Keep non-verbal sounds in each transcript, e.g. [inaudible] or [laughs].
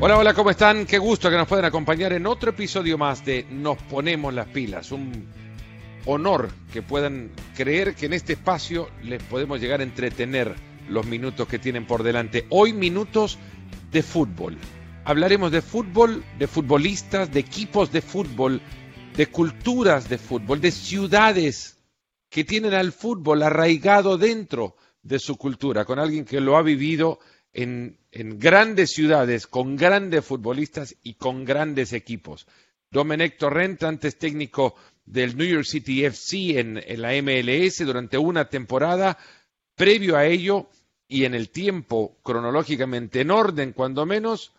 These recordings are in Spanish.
Hola, hola, ¿cómo están? Qué gusto que nos puedan acompañar en otro episodio más de Nos ponemos las pilas. Un honor que puedan creer que en este espacio les podemos llegar a entretener los minutos que tienen por delante. Hoy minutos de fútbol. Hablaremos de fútbol, de futbolistas, de equipos de fútbol, de culturas de fútbol, de ciudades que tienen al fútbol arraigado dentro de su cultura, con alguien que lo ha vivido en, en grandes ciudades, con grandes futbolistas y con grandes equipos. Domenech Torrent, antes técnico del New York City FC en, en, la MLS durante una temporada. Previo a ello y en el tiempo cronológicamente en orden, cuando menos,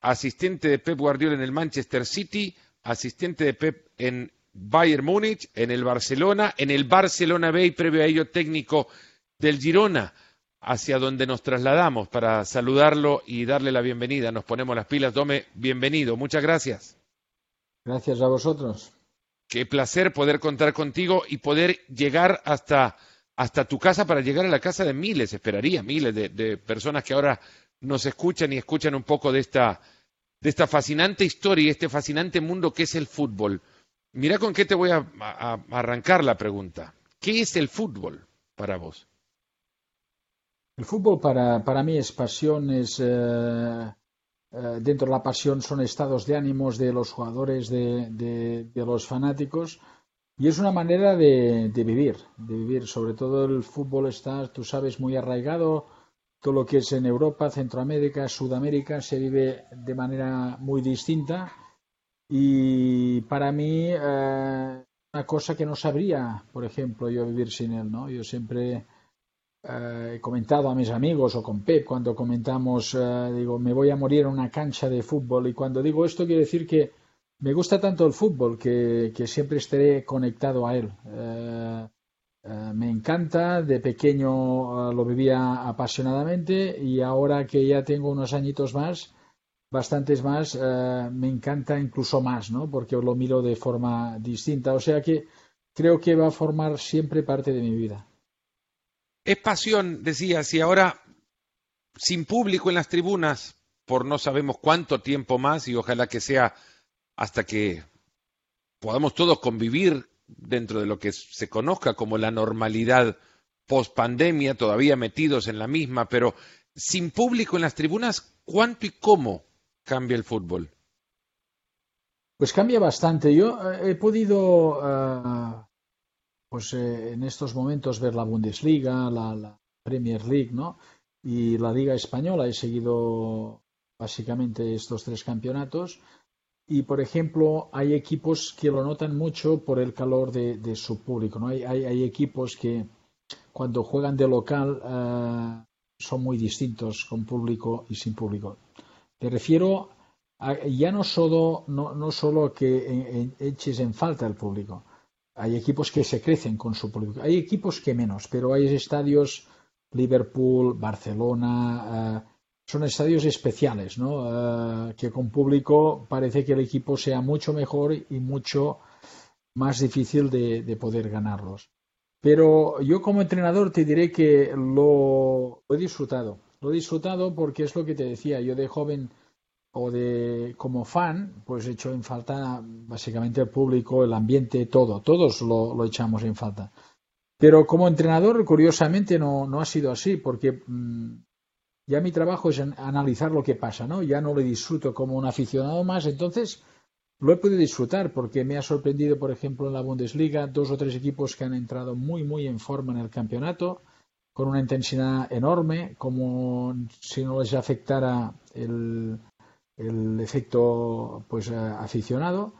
asistente de Pep Guardiola en el Manchester City, asistente de Pep en Bayern Múnich, en el Barcelona, en el Barcelona B y previo a ello técnico del Girona hacia donde nos trasladamos para saludarlo y darle la bienvenida. Nos ponemos las pilas. Dome, bienvenido. Muchas gracias. Gracias a vosotros. Qué placer poder contar contigo y poder llegar hasta, hasta tu casa para llegar a la casa de miles, esperaría, miles de, de personas que ahora nos escuchan y escuchan un poco de esta, de esta fascinante historia y este fascinante mundo que es el fútbol. Mira con qué te voy a, a, a arrancar la pregunta. ¿Qué es el fútbol para vos? El fútbol para, para mí es pasión, es, eh, eh, dentro de la pasión son estados de ánimos de los jugadores, de, de, los fanáticos, y es una manera de, de, vivir, de vivir. Sobre todo el fútbol está, tú sabes, muy arraigado. Todo lo que es en Europa, Centroamérica, Sudamérica se vive de manera muy distinta. Y para mí, eh, una cosa que no sabría, por ejemplo, yo vivir sin él, ¿no? Yo siempre eh, he comentado a mis amigos o con Pep cuando comentamos, eh, digo, me voy a morir en una cancha de fútbol. Y cuando digo esto, quiero decir que me gusta tanto el fútbol que, siempre estaré conectado a él. Eh, me encanta, de pequeño lo vivía apasionadamente y ahora que ya tengo unos añitos más, bastantes más, me encanta incluso más, ¿no? Porque lo miro de forma distinta. O sea que creo que va a formar siempre parte de mi vida. Es pasión, decías, y ahora sin público en las tribunas, por no sabemos cuánto tiempo más, y ojalá que sea hasta que podamos todos convivir dentro de lo que se conozca como la normalidad post pandemia, todavía metidos en la misma, pero sin público en las tribunas, ¿cuánto y cómo cambia el fútbol? Pues cambia bastante. Yo he podido uh, pues eh, en estos momentos ver la Bundesliga, la, la, Premier League, ¿no? Y la Liga Española. He seguido básicamente estos tres campeonatos. Y, por ejemplo, hay equipos que lo notan mucho por el calor de, de su público, ¿no? Hay, hay, hay, equipos que cuando juegan de local uh, son muy distintos con público y sin público. Me refiero a, ya no solo, no, no solo que eches en falta el público, hay equipos que se crecen con su público. Hay equipos que menos, pero hay estadios, Liverpool, Barcelona, uh, son estadios especiales, ¿no? Uh, que con público parece que el equipo sea mucho mejor y mucho más difícil de, de, poder ganarlos. Pero yo como entrenador te diré que lo, lo he disfrutado. Lo he disfrutado porque es lo que te decía. Yo de joven o de como fan, pues echo en falta básicamente el público, el ambiente, todo, todos lo, lo echamos en falta. Pero como entrenador, curiosamente, no, no ha sido así, porque mmm, ya mi trabajo es analizar lo que pasa, ¿no? Ya no lo disfruto como un aficionado más, entonces lo he podido disfrutar porque me ha sorprendido, por ejemplo, en la Bundesliga, dos o tres equipos que han entrado muy, muy en forma en el campeonato, con una intensidad enorme, como si no les afectara el, el efecto pues aficionado.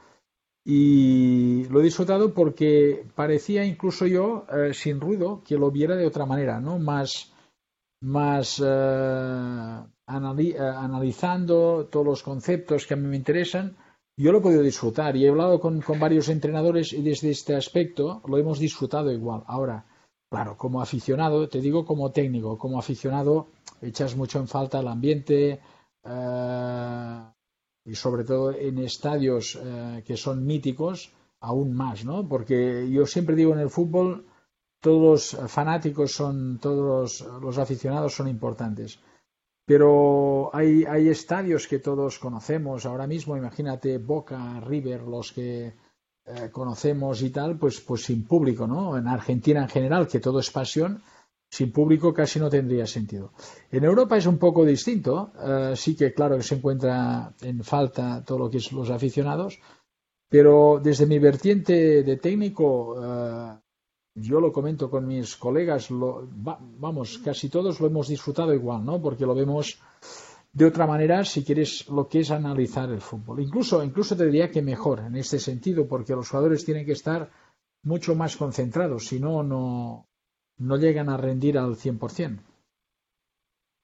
Y lo he disfrutado porque parecía incluso yo eh, sin ruido que lo viera de otra manera no más más eh, anali eh, analizando todos los conceptos que a mí me interesan. Yo lo he podido disfrutar y he hablado con, con varios entrenadores y desde este aspecto lo hemos disfrutado igual. Ahora claro como aficionado te digo como técnico como aficionado echas mucho en falta el ambiente y sobre todo en estadios uh, que son míticos, aún más, ¿no? Porque yo siempre digo en el fútbol, todos los fanáticos son, todos los, los aficionados son importantes. Pero hay, hay estadios que todos conocemos ahora mismo, imagínate Boca, River, los que eh, conocemos y tal, pues, pues sin público, ¿no? En Argentina en general, que todo es pasión, sin público casi no tendría sentido. En Europa es un poco distinto, eh, sí que claro que se encuentra en falta todo lo que es los aficionados, pero desde mi vertiente de técnico, eh, yo lo comento con mis colegas, vamos, casi todos lo hemos disfrutado igual, ¿no? Porque lo vemos de otra manera si quieres lo que es analizar el fútbol. Incluso, incluso te diría que mejor en este sentido, porque los jugadores tienen que estar mucho más concentrados, si no, no, no llegan a rendir al 100%.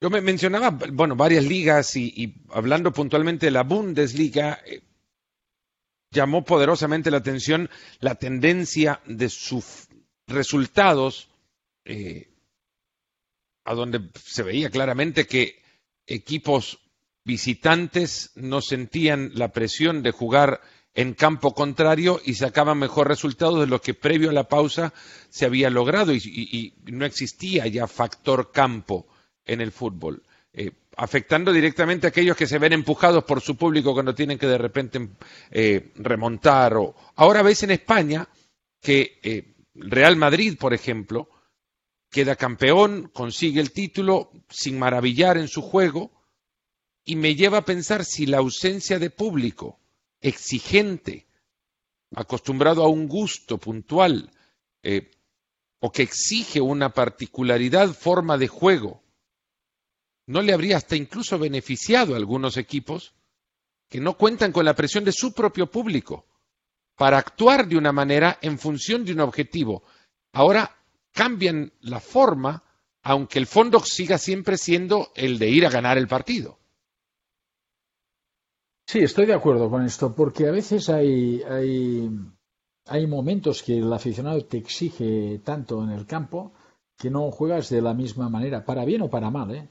Yo me mencionaba, bueno, varias ligas y, hablando puntualmente de la Bundesliga, eh, llamó poderosamente la atención la tendencia de sus resultados, eh, a donde se veía claramente que equipos visitantes no sentían la presión de jugar en campo contrario y sacaban mejor resultados de lo que previo a la pausa se había logrado y, no existía ya factor campo en el fútbol, eh, afectando directamente a aquellos que se ven empujados por su público cuando tienen que de repente eh, remontar. O... Ahora ves en España que eh, Real Madrid, por ejemplo, queda campeón, consigue el título sin maravillar en su juego y me lleva a pensar si la ausencia de público exigente, acostumbrado a un gusto puntual, eh, o que exige una particularidad forma de juego, no le habría hasta incluso beneficiado a algunos equipos que no cuentan con la presión de su propio público para actuar de una manera en función de un objetivo. Ahora cambian la forma, aunque el fondo siga siempre siendo el de ir a ganar el partido. Sí, estoy de acuerdo con esto, porque a veces hay, hay, hay momentos que el aficionado te exige tanto en el campo que no juegas de la misma manera, para bien o para mal, ¿eh?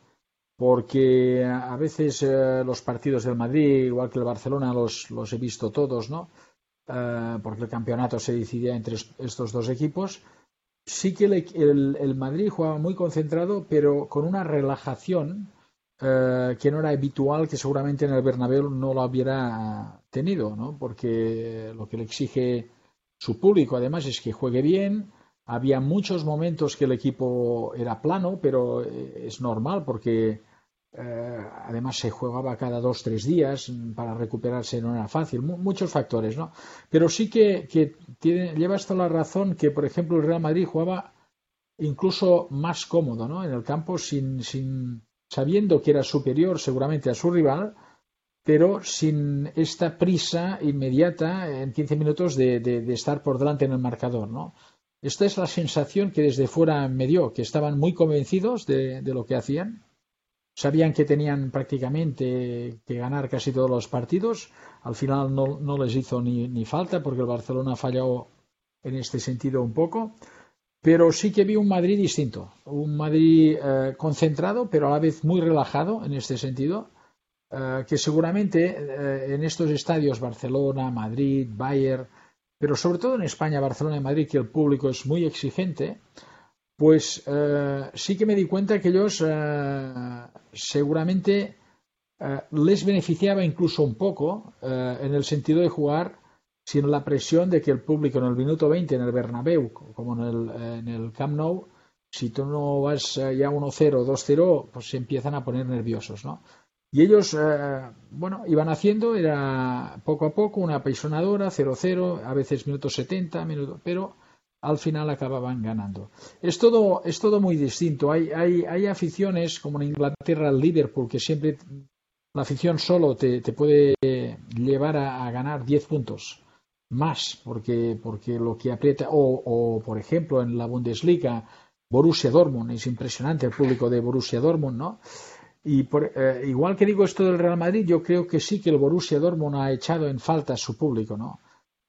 porque a veces eh, los partidos del Madrid, igual que el Barcelona, los, los he visto todos, ¿no? Eh, porque el campeonato se decidía entre estos dos equipos. Sí que el, el Madrid jugaba muy concentrado, pero con una relajación eh, que no era habitual, que seguramente en el Bernabéu no lo hubiera tenido, ¿no? Porque lo que le exige su público, además, es que juegue bien. Había muchos momentos que el equipo era plano, pero eh, es normal porque eh, además se jugaba cada dos tres días para recuperarse no era fácil muchos factores no pero sí que, que tiene, lleva hasta la razón que por ejemplo el Real Madrid jugaba incluso más cómodo no en el campo sin, sin sabiendo que era superior seguramente a su rival, pero sin esta prisa inmediata en 15 minutos de, estar por delante en el marcador, ¿no? Esta es la sensación que desde fuera me dio, que estaban muy convencidos de, lo que hacían, sabían que tenían prácticamente que ganar casi todos los partidos, al final no, les hizo ni, ni, falta porque el Barcelona falló en este sentido un poco, pero sí que vi un Madrid distinto, un Madrid eh, concentrado, pero a la vez muy relajado en este sentido, eh, que seguramente eh, en estos estadios, Barcelona, Madrid, Bayern, pero sobre todo en España, Barcelona y Madrid, que el público es muy exigente, pues sí que me di cuenta que ellos seguramente les beneficiaba incluso un poco en el sentido de jugar sino la presión de que el público en el minuto 20 en el Bernabéu, como en el, en el Camp Nou, si tú no vas eh, ya 1-0, 2-0, pues se empiezan a poner nerviosos, ¿no? Y ellos, eh, bueno, iban haciendo, era poco a poco, una apaisonadora, 0-0, a veces minutos 70, minutos, pero al final acababan ganando. Es todo, es todo muy distinto. Hay, hay, hay aficiones, como en Inglaterra, el Liverpool, que siempre la afición solo te, te puede llevar a, a ganar 10 puntos más, porque, porque lo que aprieta, o, por ejemplo en la Bundesliga, Borussia Dortmund, es impresionante el público de Borussia Dortmund, ¿no? Y por, eh, igual que digo esto del Real Madrid, yo creo que sí que el Borussia Dortmund ha echado en falta a su público, ¿no?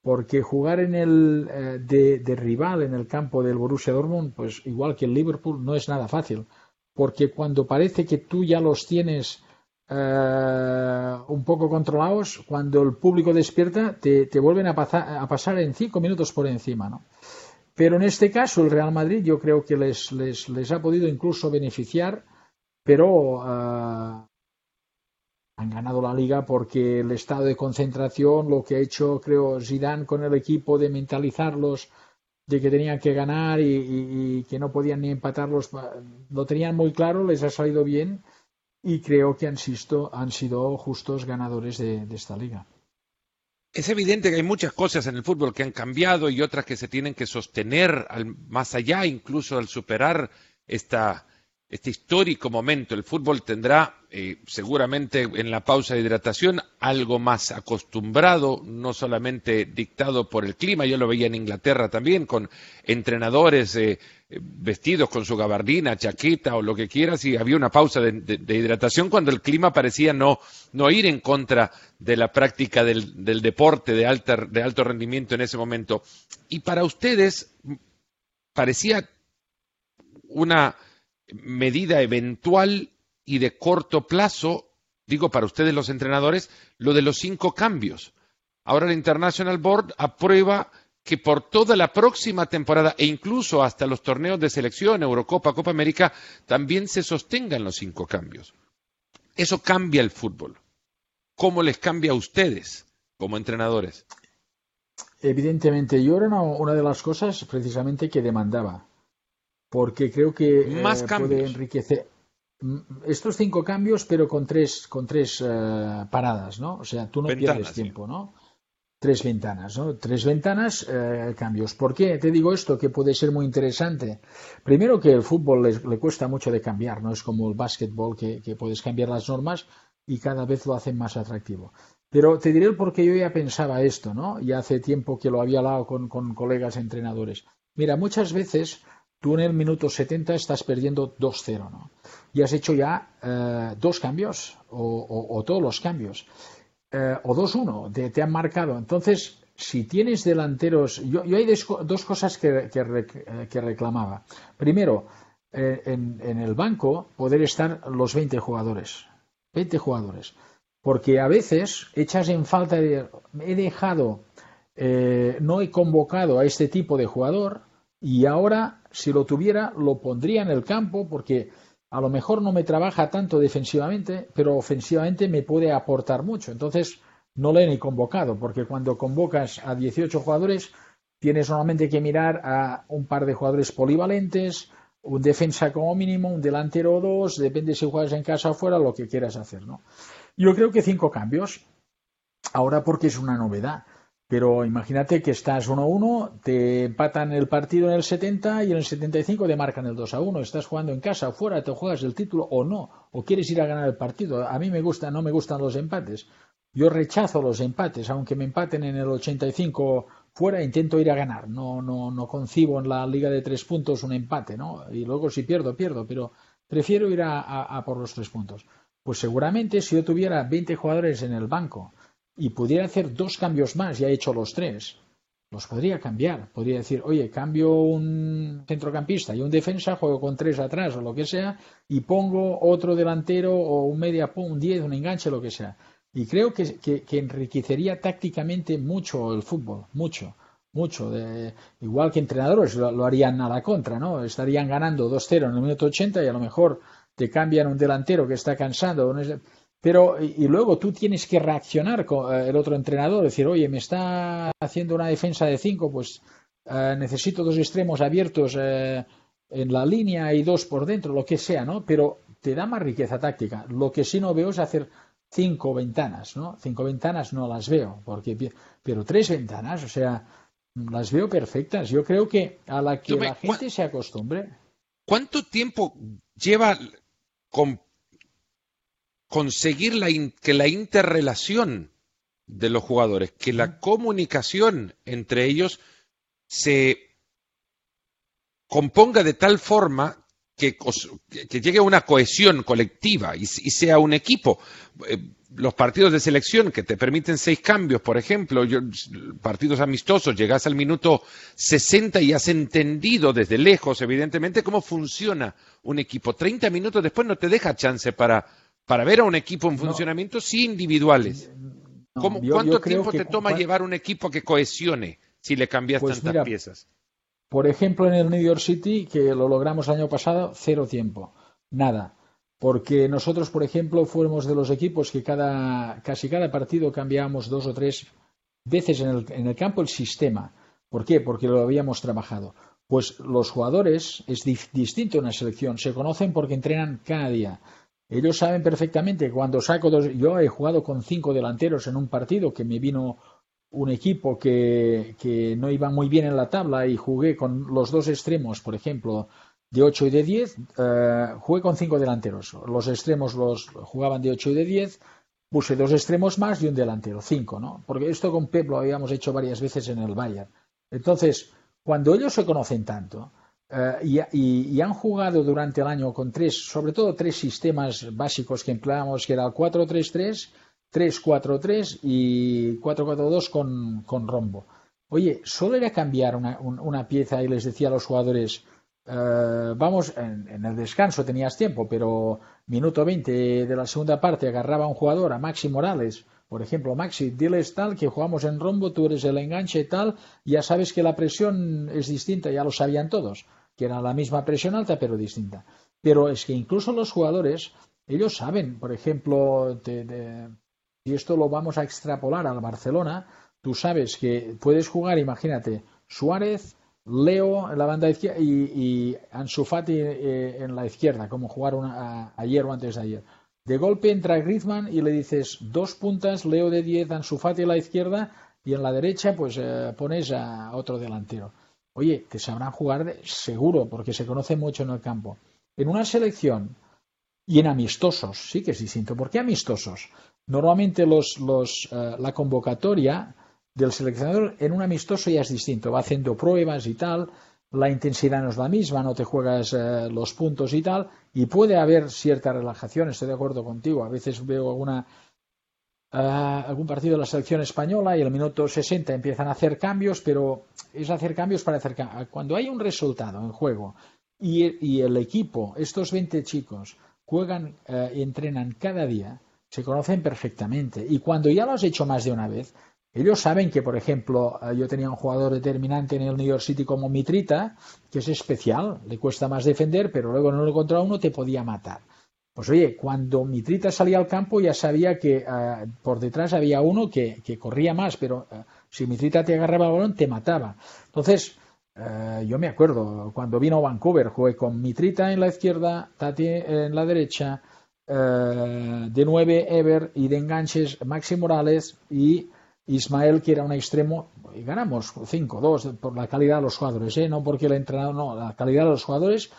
Porque jugar en el eh, de, de, rival en el campo del Borussia Dortmund, pues igual que el Liverpool, no es nada fácil. Porque cuando parece que tú ya los tienes eh, un poco controlados, cuando el público despierta, te, vuelven a, pasar en cinco minutos por encima. ¿no? Pero en este caso, el Real Madrid yo creo que les, les, les ha podido incluso beneficiar pero ah, han ganado la liga porque el estado de concentración, lo que ha hecho, creo, Zidane con el equipo de mentalizarlos de que tenían que ganar y, que no podían ni empatarlos, lo tenían muy claro, les ha salido bien y creo que han, han sido justos ganadores de, esta liga. Es evidente que hay muchas cosas en el fútbol que han cambiado y otras que se tienen que sostener más allá, incluso al superar esta, este histórico momento. El fútbol tendrá eh, seguramente en la pausa de hidratación algo más acostumbrado, no solamente dictado por el clima. Yo lo veía en Inglaterra también, con entrenadores eh, vestidos con su gabardina, chaqueta o lo que quieras, y había una pausa de, hidratación cuando el clima parecía no, no, ir en contra de la práctica del, del deporte de, alta, de alto rendimiento en ese momento. Y para ustedes parecía una medida eventual y de corto plazo, digo para ustedes los entrenadores, lo de los cinco cambios. Ahora el International Board aprueba que por toda la próxima temporada e incluso hasta los torneos de selección, Eurocopa, Copa América, también se sostengan los cinco cambios. Eso cambia el fútbol. ¿Cómo les cambia a ustedes como entrenadores? Evidentemente, yo era una de las cosas precisamente que demandaba porque creo que Más eh, puede enriquecer mm, estos cinco cambios, pero con tres, con tres eh, paradas, ¿no? O sea, tú no pierdes tiempo, ¿no? Tres ventanas, ¿no? Tres ventanas, eh, cambios. ¿Por qué te digo esto? Que puede ser muy interesante. Primero que el fútbol le, cuesta mucho de cambiar, no es como el básquetbol que, puedes cambiar las normas y cada vez lo hacen más atractivo. Pero te diré el por qué yo ya pensaba esto, ¿no? Ya hace tiempo que lo había hablado con, con colegas entrenadores. Mira, muchas veces tú en el minuto 70 estás perdiendo 2-0, ¿no? Y has hecho ya eh, dos cambios, o, todos los cambios, eh, o 2-1, te, te, han marcado. Entonces, si tienes delanteros, yo, hay dos cosas que, que, reclamaba. Primero, eh, en, en, el banco poder estar los 20 jugadores, 20 jugadores, porque a veces echas en falta de, he dejado, no he convocado a este tipo de jugador, y ahora, si lo tuviera, lo pondría en el campo porque a lo mejor no me trabaja tanto defensivamente, pero ofensivamente me puede aportar mucho. Entonces, no le he ni convocado, porque cuando convocas a 18 jugadores, tienes solamente que mirar a un par de jugadores polivalentes, un defensa como mínimo, un delantero o dos, depende si juegas en casa o fuera, lo que quieras hacer, ¿no? Yo creo que cinco cambios, ahora porque es una novedad. Pero imagínate que estás 1-1, te empatan el partido en el 70 y en el 75 te marcan el 2-1. Estás jugando en casa o fuera, te juegas el título o no, o quieres ir a ganar el partido. A mí me gusta, no me gustan los empates. Yo rechazo los empates, aunque me empaten en el 85 fuera, intento ir a ganar. No, no, no concibo en la liga de tres puntos un empate, ¿no? Y luego si pierdo, pierdo, pero prefiero ir a por los tres puntos. Pues seguramente si yo tuviera 20 jugadores en el banco, y pudiera hacer dos cambios más, ya he hecho los tres, los podría cambiar. Podría decir, oye, cambio un centrocampista y un defensa, juego con tres atrás o lo que sea, y pongo otro delantero o un media, un 10, un enganche, lo que sea. Y creo que, que, enriquecería tácticamente mucho el fútbol, mucho, mucho. De, igual que entrenadores lo, harían a la contra, ¿no? Estarían ganando 2-0 en el minuto 80 y a lo mejor te cambian un delantero que está cansado. Pero, y, luego tú tienes que reaccionar con eh, el otro entrenador, decir, oye, me está haciendo una defensa de cinco, pues eh, necesito dos extremos abiertos eh, en la línea y dos por dentro, lo que sea, ¿no? Pero te da más riqueza táctica. Lo que sí no veo es hacer cinco ventanas, ¿no? Cinco ventanas no las veo, porque, pero tres ventanas, o sea, las veo perfectas. Yo creo que a la que la gente se acostumbre. ¿Cuánto tiempo lleva con conseguir que la interrelación de los jugadores, que la comunicación entre ellos se componga de tal forma que, llegue a una cohesión colectiva y, sea un equipo. Eh, los partidos de selección que te permiten seis cambios, por ejemplo, partidos amistosos, llegas al minuto 60 y has entendido desde lejos, evidentemente, cómo funciona un equipo. 30 minutos después no te deja chance para, para ver a un equipo en funcionamiento, sí individuales. ¿Cuánto tiempo te toma llevar un equipo que cohesione si le cambias pues tantas piezas? Por ejemplo, en el New York City, que lo logramos el año pasado, cero tiempo, nada. porque nosotros, por ejemplo, fuimos de los equipos que cada, casi cada partido cambiábamos dos o tres veces en el, en el campo el sistema. ¿Por qué? Porque lo habíamos trabajado. Pues los jugadores es distinto en una selección, se conocen porque entrenan cada día. Ellos saben perfectamente cuando saco dos. Yo he jugado con cinco delanteros en un partido que me vino un equipo que, que no iba muy bien en la tabla y jugué con los dos extremos, por ejemplo, de 8 y de 10, eh, jugué con cinco delanteros. Los extremos los jugaban de 8 y de 10, puse dos extremos más y un delantero, cinco, ¿no? Porque esto con Pep lo habíamos hecho varias veces en el Bayern. Entonces, cuando ellos se conocen tanto eh, y, han jugado durante el año con tres, sobre todo tres sistemas básicos que empleamos, que era el 4-3-3, 3-4-3 y 4-4-2 con, con rombo. Oye, solo era cambiar una, una pieza y les decía a los jugadores, eh, vamos, en, el descanso tenías tiempo, pero minuto 20 de la segunda parte agarraba a un jugador, a Maxi Morales, por ejemplo, Maxi, diles tal que jugamos en rombo, tú eres el enganche tal, ya sabes que la presión es distinta, ya lo sabían todos, que era la misma presión alta pero distinta. Pero es que incluso los jugadores, ellos saben, por ejemplo, si esto lo vamos a extrapolar al Barcelona, tú sabes que puedes jugar, imagínate, Suárez, Leo en la banda izquierda y, y Ansu Fati eh, en la izquierda, como jugaron ayer o antes de ayer. De golpe entra Griezmann y le dices dos puntas, Leo de 10, Ansu Fati a la izquierda y en la derecha pues eh, pones a otro delantero. Oye, que sabrán jugar seguro porque se conoce mucho en el campo. En una selección y en amistosos, sí que es distinto. ¿Por qué amistosos? Normalmente los, los, eh, la convocatoria del seleccionador en un amistoso ya es distinto, va haciendo pruebas y tal, la intensidad no es la misma, no te juegas eh, los puntos y tal, y puede haber cierta relajación, estoy de acuerdo contigo, a veces veo alguna, eh, algún partido de la selección española y el minuto 60 empiezan a hacer cambios, pero es hacer cambios para hacer cambios. Cuando hay un resultado en juego y, el equipo, estos 20 chicos, juegan eh, y entrenan cada día, se conocen perfectamente. Y cuando ya lo has hecho más de una vez, ellos saben que, por ejemplo, eh, yo tenía un jugador determinante en el New York City como Mitrita, que es especial, le cuesta más defender, pero luego en uno contra uno te podía matar. Pues oye, cuando Mitrita salía al campo ya sabía que eh, por detrás había uno que, corría más, pero eh, si Mitrita te agarraba el balón te mataba. Entonces, yo me acuerdo, cuando vino Vancouver, jugué con Mitrita en la izquierda, Tati en la derecha, de nueve Ever y de enganches Maxi Morales y Ismael, que era un extremo, y ganamos 5-2 por la calidad de los jugadores, ¿eh? no porque el entrenador, no, la calidad de los jugadores,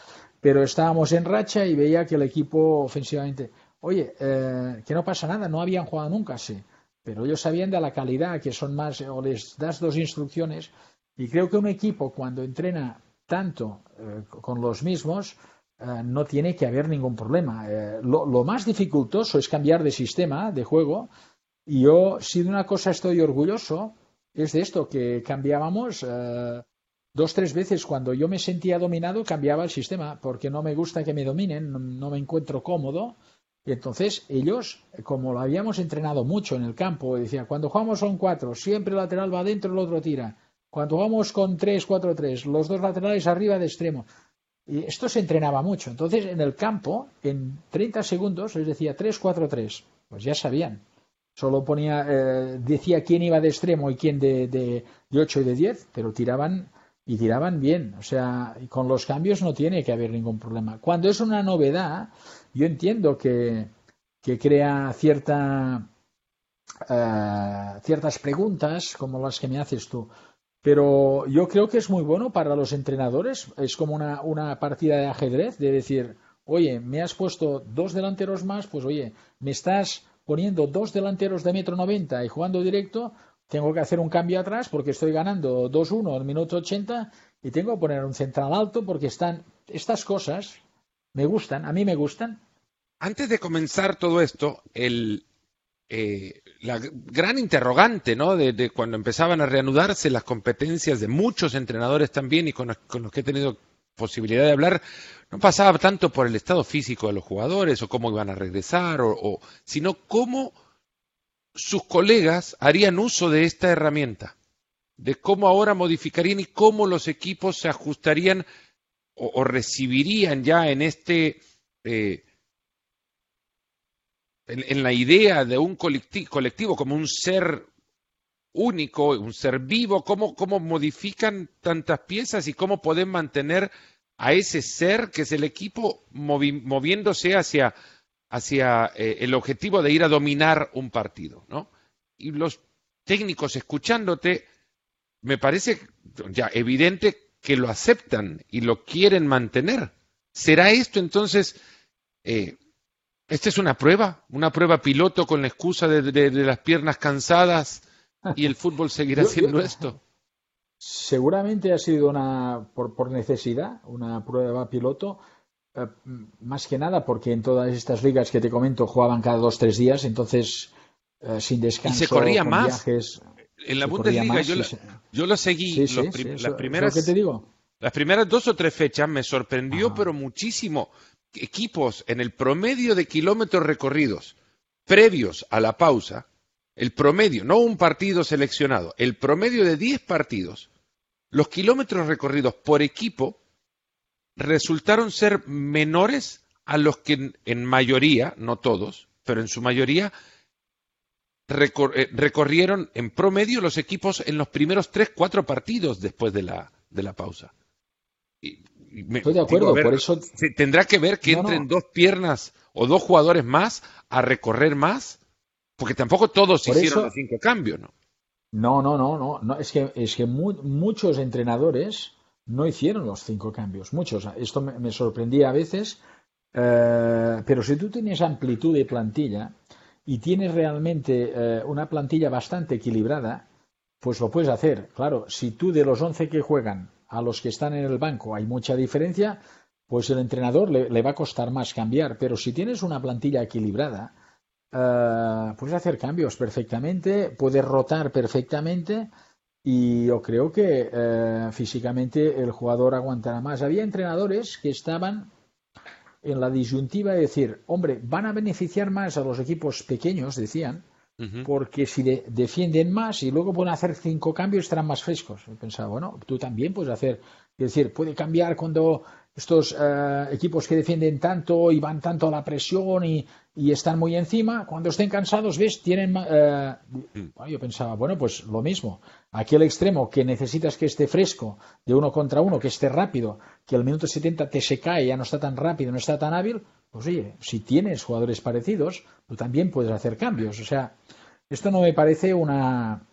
pero estábamos en racha y veía que el equipo ofensivamente, oye, eh, que no pasa nada, no habían jugado nunca, sí, pero ellos sabían de la calidad, que son más, o les das dos instrucciones, y creo que un equipo cuando entrena tanto eh, con los mismos, no tiene que haber ningún problema. lo más dificultoso es cambiar de sistema de juego y yo, si de una cosa estoy orgulloso, es de esto, que cambiábamos eh, dos, tres veces. Cuando yo me sentía dominado, cambiaba el sistema, porque no me gusta que me dominen, no, me encuentro cómodo. Y entonces ellos, como lo habíamos entrenado mucho en el campo, decía, cuando jugamos son cuatro, siempre el lateral va adentro, el otro tira. Cuando jugamos con tres, cuatro, tres, los dos laterales arriba de extremo. Y esto se entrenaba mucho. Entonces, en el campo, en 30 segundos, les decía tres, cuatro, tres. Pues ya sabían. Solo ponía, eh, decía quién iba de extremo y quién de, de, de 8 y de 10, pero tiraban y tiraban bien. O sea, con los cambios no tiene que haber ningún problema. Cuando es una novedad, yo entiendo que, que crea cierta, uh, ciertas preguntas como las que me haces tú. Pero yo creo que es muy bueno para los entrenadores. Es como una, una partida de ajedrez, de decir, oye, me has puesto dos delanteros más, pues oye, me estás poniendo dos delanteros de metro noventa y jugando directo, tengo que hacer un cambio atrás porque estoy ganando 2-1 el minuto 80 y tengo que poner un central alto porque están estas cosas me gustan, a mí me gustan. Antes de comenzar todo esto, el, eh, la gran interrogante ¿no? De, cuando empezaban a reanudarse las competencias de muchos entrenadores también y con los que he tenido posibilidad de hablar no pasaba tanto por el estado físico de los jugadores o cómo iban a regresar, sino cómo sus colegas harían uso de esta herramienta, de cómo ahora modificarían y cómo los equipos se ajustarían o, recibirían ya en este, eh, en, la idea de un colectivo, como un ser único, un ser vivo, cómo, cómo modifican tantas piezas y cómo pueden mantener a ese ser que es el equipo moviéndose hacia, hacia eh, el objetivo de ir a dominar un partido, ¿no? Y los técnicos escuchándote, me parece ya evidente que lo aceptan y lo quieren mantener. ¿Será esto entonces, eh, esta es una prueba, una prueba piloto con la excusa de, las piernas cansadas y el fútbol seguirá siendo esto? Seguramente ha sido una, por, necesidad, una prueba piloto, eh, más que nada porque en todas estas ligas que te comento jugaban cada dos tres días, entonces eh, sin descanso. Y se corría más. en la Bundesliga yo, lo seguí. las primeras, te digo? Las primeras dos o tres fechas me sorprendió, pero muchísimo. Equipos en el promedio de kilómetros recorridos previos a la pausa, el promedio, no un partido seleccionado, el promedio de 10 partidos, los kilómetros recorridos por equipo resultaron ser menores a los que en mayoría, no todos, pero en su mayoría, eh, recorrieron en promedio los equipos en los primeros tres, cuatro partidos después de la, de la pausa. Estoy de acuerdo, por eso. ¿Tendrá que ver que entren dos piernas o dos jugadores más a recorrer más? Porque tampoco todos hicieron los cinco cambios, ¿no? No, no, no, no. es que, es que muchos entrenadores no hicieron los cinco cambios. Muchos. Esto me, sorprendía a veces. Eh, pero si tú tienes amplitud de plantilla, y tienes realmente eh, una plantilla bastante equilibrada, pues lo puedes hacer. Claro, si tú de los 11 que juegan a los que están en el banco hay mucha diferencia, pues el entrenador le, va a costar más cambiar. Pero si tienes una plantilla equilibrada, eh, puedes hacer cambios perfectamente, puedes rotar perfectamente y yo creo que eh, físicamente el jugador aguantará más. Había entrenadores que estaban en la disyuntiva de decir, hombre, van a beneficiar más a los equipos pequeños, decían, porque si defienden más y luego pueden hacer cinco cambios estarán más frescos. Yo pensaba, bueno, tú también puedes hacer, es decir, puede cambiar cuando estos eh, equipos que defienden tanto y van tanto a la presión y, están muy encima, cuando estén cansados, ves, tienen... Eh, mm. yo pensaba, bueno, pues lo mismo. Aquel extremo que necesitas que esté fresco, de uno contra uno, que esté rápido, que el minuto 70 te se cae, ya no está tan rápido, no está tan hábil, pues oye, si tienes jugadores parecidos, tú también puedes hacer cambios. O sea, esto no me parece una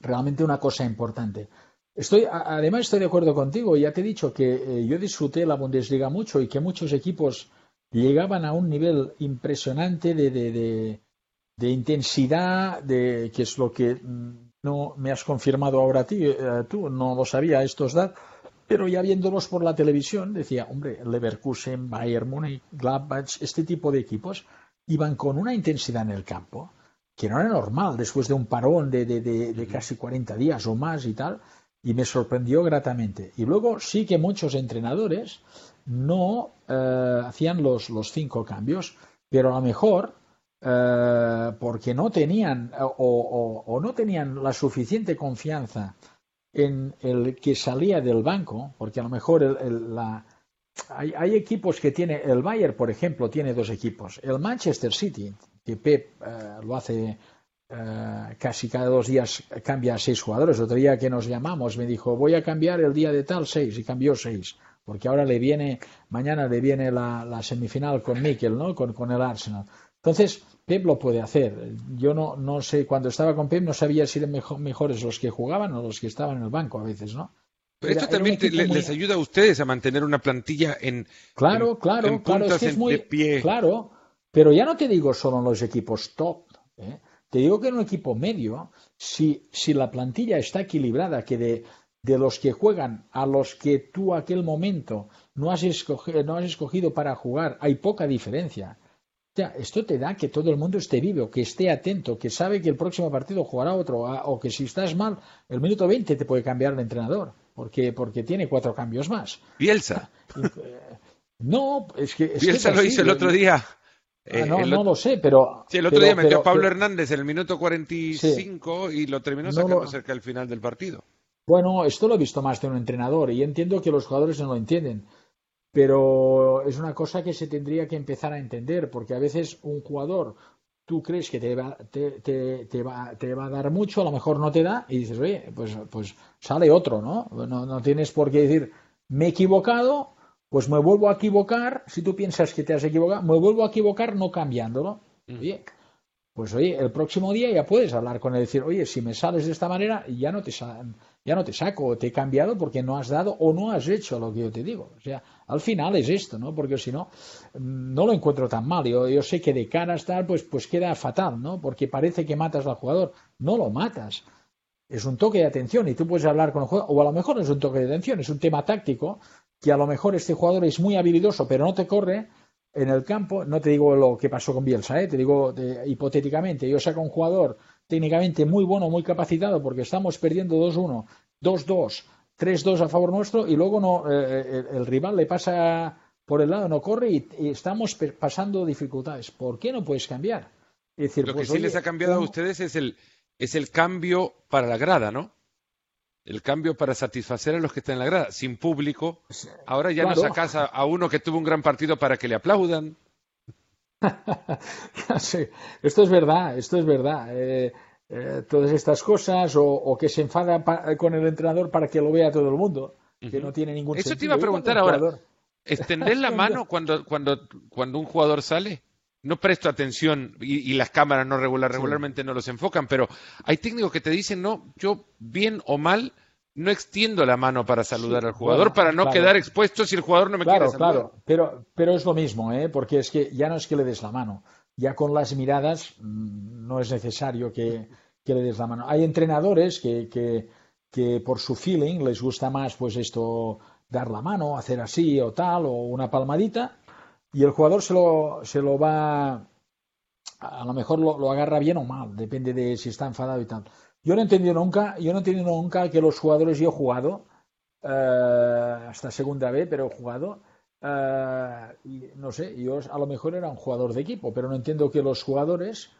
realmente una cosa importante. Estoy, además estoy de acuerdo contigo, ya te he dicho que eh, yo disfruté la Bundesliga mucho y que muchos equipos llegaban a un nivel impresionante de, de, intensidad, de, que es lo que mm, no me has confirmado ahora a ti, eh, tú, no lo sabía estos datos, pero ya viéndolos por la televisión decía, hombre, Leverkusen, Bayern Múnich, Gladbach, este tipo de equipos iban con una intensidad en el campo que no era normal después de un parón de, de, de casi 40 días o más y tal y me sorprendió gratamente. Y luego sí que muchos entrenadores no eh, hacían los, los, cinco cambios, pero a lo mejor eh, porque no tenían o, no tenían la suficiente confianza en el que salía del banco, porque a lo mejor el, la, hay, hay, equipos que tiene, el Bayern, por ejemplo, tiene dos equipos. El Manchester City, que Pep eh, lo hace eh, casi cada dos días cambia seis jugadores. Otro día que nos llamamos me dijo, voy a cambiar el día de tal seis y cambió seis. Porque ahora le viene, mañana le viene la, semifinal con Mikel, ¿no? Con, el Arsenal. Entonces, Pep lo puede hacer. Yo no, no sé, cuando estaba con Pep no sabía si eran mejores los que jugaban o los que estaban en el banco a veces, ¿no? Pero esto también les ayuda a ustedes a mantener una plantilla en. Claro, claro, claro, es que es muy. Claro, pero ya no te digo solo en los equipos top. ¿eh? Te digo que en un equipo medio, si, si la plantilla está equilibrada, que de, de, los que juegan a los que tú aquel momento no has, escogido, no has escogido para jugar, hay poca diferencia. esto te da que todo el mundo esté vivo, que esté atento, que sabe que el próximo partido jugará otro, o que si estás mal, el minuto 20 te puede cambiar el entrenador, porque, porque tiene cuatro cambios más. Bielsa. [laughs] Eh, no, es que. Bielsa lo hizo el otro día. Ah, eh, no, no lo sé, pero. Sí, el otro día metió a Pablo Hernández en el minuto 45 y lo terminó sacando cerca del final del partido. Bueno, esto lo he visto más de un entrenador y entiendo que los jugadores no lo entienden. pero es una cosa que se tendría que empezar a entender, porque a veces un jugador tú crees que te va, te, te, va, te va a dar mucho, a lo mejor no te da, y dices, oye, pues, pues sale otro, ¿no? ¿no? No tienes por qué decir, me he equivocado, pues me vuelvo a equivocar, si tú piensas que te has equivocado, me vuelvo a equivocar no cambiándolo. Mm. Oye, pues oye, el próximo día ya puedes hablar con él y decir, oye, si me sales de esta manera, ya no te, ya no te saco, te he cambiado porque no has dado o no has hecho lo que yo te digo. O sea, al final es esto, ¿no? Porque si no, mm, no lo encuentro tan mal. Yo, yo sé que de cara a estar, pues, pues queda fatal, ¿no? Porque parece que matas al jugador. No lo matas. Es un toque de atención y tú puedes hablar con el jugador, o a lo mejor no es un toque de atención, es un tema táctico, que a lo mejor este jugador es muy habilidoso, pero no te corre en el campo. No te digo lo que pasó con Bielsa, ¿eh? te digo hipotéticamente. Yo saco un jugador técnicamente muy bueno, muy capacitado, porque estamos perdiendo 2-1, 2-2, 3-2 a favor nuestro, y luego no, eh, eh, el, rival le pasa por el lado, no corre y, estamos pasando dificultades. ¿Por qué no puedes cambiar? Es decir, lo que pues, sí les ha cambiado a ustedes es el, es el cambio para la grada, ¿no? El cambio para satisfacer a los que están en la grada, sin público. Ahora ya no sacas a, uno que tuvo un gran partido para que le aplaudan. [laughs] Esto es verdad, esto es verdad. Eh, eh, todas estas cosas, o, que se enfada con el entrenador para que lo vea todo el mundo, que no tiene ningún Eso te iba a preguntar ahora. ¿Extender la [laughs] mano cuando, cuando, cuando un jugador sale? No presto atención y, las cámaras no regular, regularmente no los enfocan, pero hay técnicos que te dicen, no, yo bien o mal no extiendo la mano para saludar al jugador para no quedar expuesto si el jugador no me quiere saludar. Claro, pero, pero es lo mismo, ¿eh? porque es que ya no es que le des la mano, ya con las miradas mm, no es necesario que, le des la mano. Hay entrenadores que, que, que por su feeling les gusta más pues esto dar la mano, hacer así o tal, o una palmadita, y el jugador se lo, se lo va, a lo mejor lo, agarra bien o mal, depende de si está enfadado y tal. Yo no he entendido nunca, yo no he entendido nunca que los jugadores, yo he jugado, eh, hasta segunda B, pero he jugado, eh, no sé, yo a lo mejor era un jugador de equipo, pero no entiendo que los jugadores,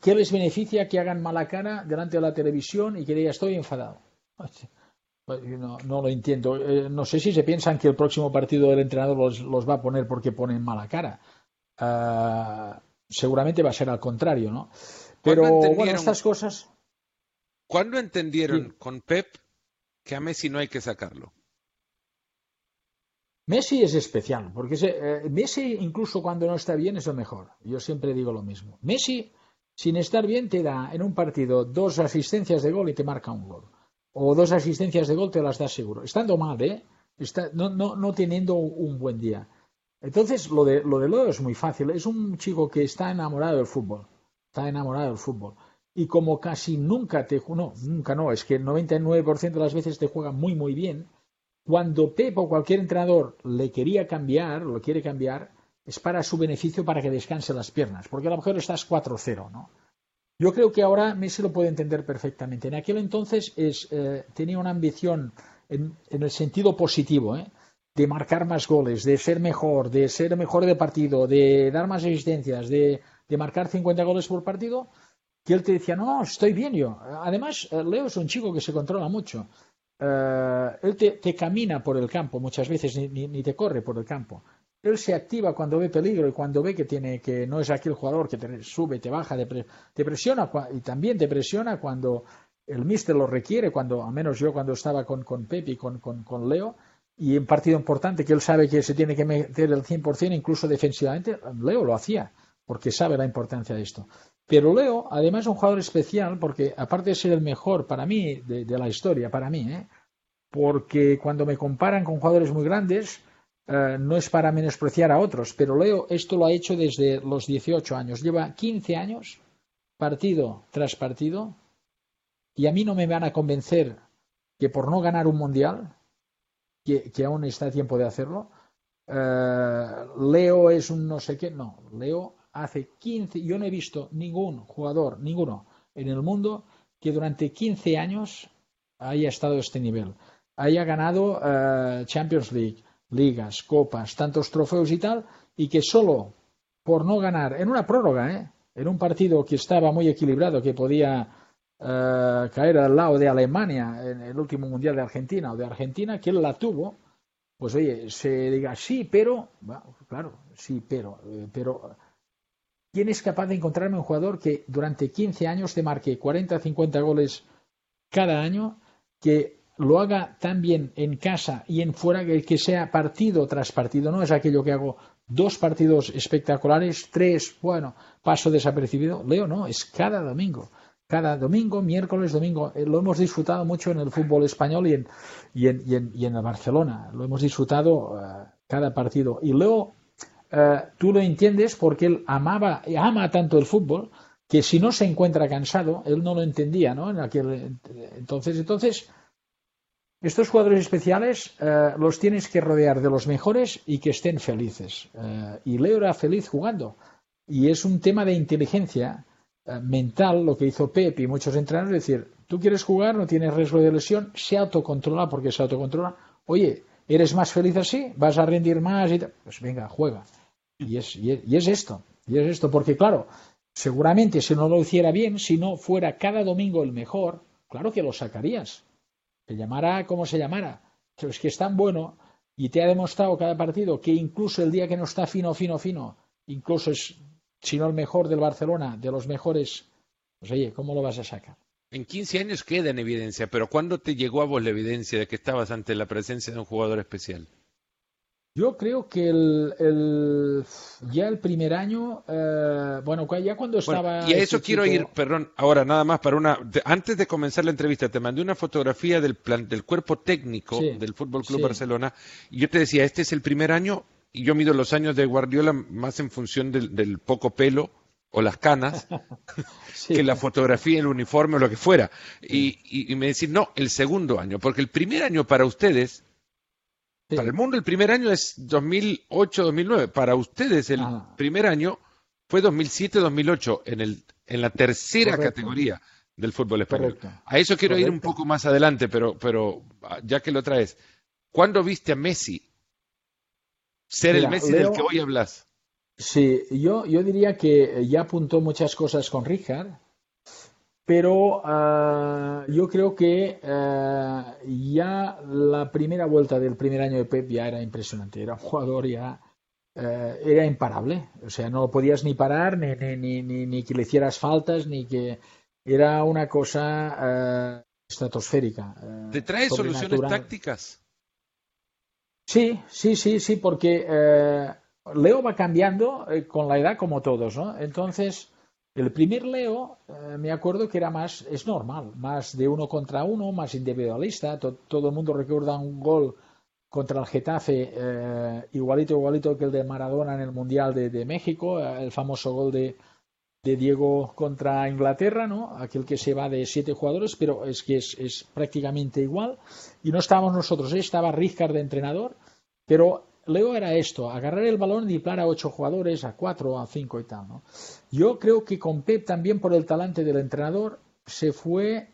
¿qué les beneficia que hagan mala cara delante de la televisión y que diga estoy enfadado? [laughs] Pues, no, no lo entiendo. Eh, no sé si se piensan que el próximo partido del entrenador los, va a poner porque ponen mala cara. Ah, seguramente va a ser al contrario, ¿no? Pero bueno, estas cosas. ¿Cuándo entendieron con Pep que a Messi no hay que sacarlo? Messi es especial, porque eh, Messi incluso cuando no está bien es lo mejor. Yo siempre digo lo mismo. Messi, sin estar bien, te da en un partido dos asistencias de gol y te marca un gol o dos asistencias de gol te las da seguro. Estando mal, ¿eh? No, no, no teniendo un buen día. Entonces, lo de, lo de Leo es muy fácil. Es un chico que está enamorado del fútbol. Está enamorado del fútbol. Y como casi nunca te... No, nunca no. Es que el 99% de las veces te juega muy, muy bien. Cuando Pep o cualquier entrenador le quería cambiar, lo quiere cambiar, es para su beneficio, para que descanse las piernas. Porque a lo mejor estás 4-0, ¿no? Yo creo que ahora Messi lo puede entender perfectamente. En aquel entonces es, eh, tenía una ambición en, el sentido positivo, ¿eh? de marcar más goles, de ser mejor, de ser mejor de partido, de dar más asistencias, de, marcar 50 goles por partido, que él te decía, no, estoy bien yo. Además, eh, Leo es un chico que se controla mucho. él te, camina por el campo muchas veces, ni, te corre por el campo él se activa cuando ve peligro y cuando ve que tiene que no es aquel jugador que te sube, te baja, te, presiona y también te presiona cuando el míster lo requiere, cuando al menos yo cuando estaba con, con Pepe y con, con, Leo y en partido importante que él sabe que se tiene que meter el 100% incluso defensivamente, Leo lo hacía porque sabe la importancia de esto. Pero Leo, además, es un jugador especial porque, aparte de ser el mejor para mí de, de la historia, para mí, ¿eh? porque cuando me comparan con jugadores muy grandes, eh, no es para menospreciar a otros, pero Leo esto lo ha hecho desde los 18 años. Lleva 15 años, partido tras partido, y a mí no me van a convencer que por no ganar un mundial, que, aún está a tiempo de hacerlo, eh, Leo es un no sé qué. No, Leo hace 15, yo no he visto ningún jugador, ninguno en el mundo que durante 15 años haya estado a este nivel. Haya ganado eh, Champions League, ligas, copas, tantos trofeos y tal, y que solo por no ganar, en una prórroga, ¿eh? en un partido que estaba muy equilibrado, que podía eh, caer al lado de Alemania en el último Mundial de Argentina o de Argentina, que él la tuvo, pues oye, se diga sí, pero, claro, sí, pero, eh, pero, ¿quién es capaz de encontrarme un jugador que durante 15 años te marque 40, 50 goles cada año, que lo haga tan bien en casa y en fuera que, sea partido tras partido, no es aquello que hago dos partidos espectaculares, tres, bueno, paso desapercibido, Leo no, es cada domingo cada domingo, miércoles, domingo. Eh, lo hemos disfrutado mucho en el fútbol español y en, y en, y en, y en el Barcelona. Lo hemos disfrutado uh, cada partido. Y luego uh, tú lo entiendes porque él amaba, ama tanto el fútbol que si no se encuentra cansado, él no lo entendía, ¿no? En aquel, entonces, entonces, estos jugadores especiales uh, los tienes que rodear de los mejores y que estén felices. y Leo era feliz jugando. Y es un tema de inteligencia eh, mental lo que hizo Pep y muchos entrenadores, es decir, tú quieres jugar, no tienes riesgo de lesión, se autocontrola porque se autocontrola. Oye, ¿eres más feliz así? ¿Vas a rendir más? Y Pues venga, juega. Y es, esto, y es esto, porque claro, seguramente si no lo hiciera bien, si no fuera cada domingo el mejor, claro que lo sacarías. Se llamara como se llamara. Pero es que es tan bueno y te ha demostrado cada partido que incluso el día que no está fino, fino, fino, incluso es sino el mejor del Barcelona, de los mejores, pues oye, ¿cómo lo vas a sacar? En 15 años queda en evidencia, pero ¿cuándo te llegó a vos la evidencia de que estabas ante la presencia de un jugador especial? Yo creo que el, ya el primer año, eh, bueno, ya cuando estaba... y a eso quiero ir, perdón, ahora nada más para una... antes de comenzar la entrevista, te mandé una fotografía del, plan, del cuerpo técnico del Fútbol Club Barcelona y yo te decía, este es el primer año y yo mido los años de Guardiola más en función del, poco pelo o las canas [laughs] que la fotografía, el uniforme o lo que fuera. Y, me decís, no, el segundo año, porque el primer año para ustedes, para el mundo el primer año es 2008-2009, para ustedes el primer año fue 2007-2008 en, el, en la tercera categoría del fútbol español. A eso quiero ir un poco más adelante, pero, pero ya que lo traes, ¿cuándo viste a Messi ser el Messi del que hoy hablas. Sí, yo, yo diría que ya apuntó muchas cosas con Richard, pero uh, yo creo que uh, ya la primera vuelta del primer año de Pep ya era impresionante. Era un jugador ya. Uh, era imparable. O sea, no lo podías ni parar, ni, ni, ni, ni, que le hicieras faltas, ni que. Era una cosa estratosférica. ¿Te trae soluciones tácticas? Sí, sí, sí, sí, porque eh, Leo va cambiando eh, con la edad como todos, ¿no? Entonces, el primer Leo, eh, me acuerdo que era más, es normal, más de uno contra uno, más individualista. todo el mundo recuerda un gol contra el Getafe, igualito, igualito que el de Maradona en el Mundial de México, el famoso gol de, Diego contra Inglaterra, ¿no? Aquel que se va de siete jugadores, pero es que es, prácticamente igual. Y no estábamos nosotros, ¿eh? estaba Rijkaard de entrenador, pero Leo era esto, agarrar el balón y diplar a ocho jugadores, a cuatro, a cinco y tal, ¿no? Yo creo que con Pep también por el talante del entrenador se fue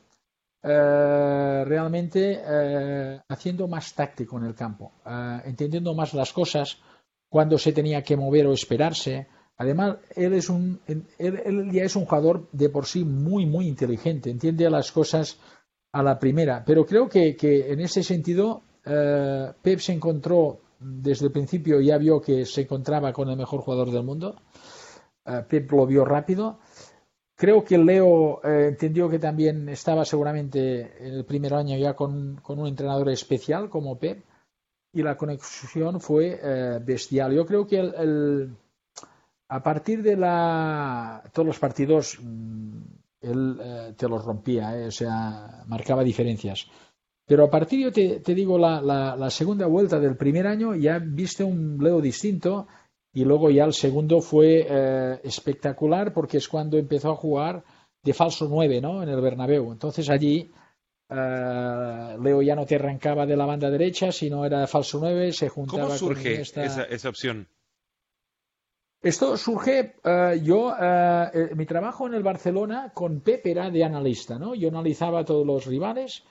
eh, realmente eh, haciendo más táctico en el campo, entendiendo más las cosas, cuando se tenía que mover o esperarse, Además, él, es un, él, ya es un jugador de por sí muy, muy inteligente, entiende las cosas a la primera. Pero creo que, en ese sentido, eh, Pep se encontró, desde el principio ya vio que se encontraba con el mejor jugador del mundo. Eh, Pep lo vio rápido. Creo que Leo eh, entendió que también estaba seguramente en el primer año ya con, un entrenador especial como Pep y la conexión fue bestial. Yo creo que el a partir de la todos los partidos mm, él eh, te los rompía, eh, o sea, marcaba diferencias. Pero a partir, yo te, digo, la, la, segunda vuelta del primer año ya viste un Leo distinto y luego ya el segundo fue eh, espectacular porque es cuando empezó a jugar de falso 9 ¿no? en el Bernabéu. Entonces allí Leo ya no te arrancaba de la banda derecha, sino era de falso 9, se juntaba ¿Cómo surge esa, esa opción? Esto surge, eh, yo, eh, eh, mi trabajo en el Barcelona con Pep era de analista, ¿no? Yo analizaba todos los rivales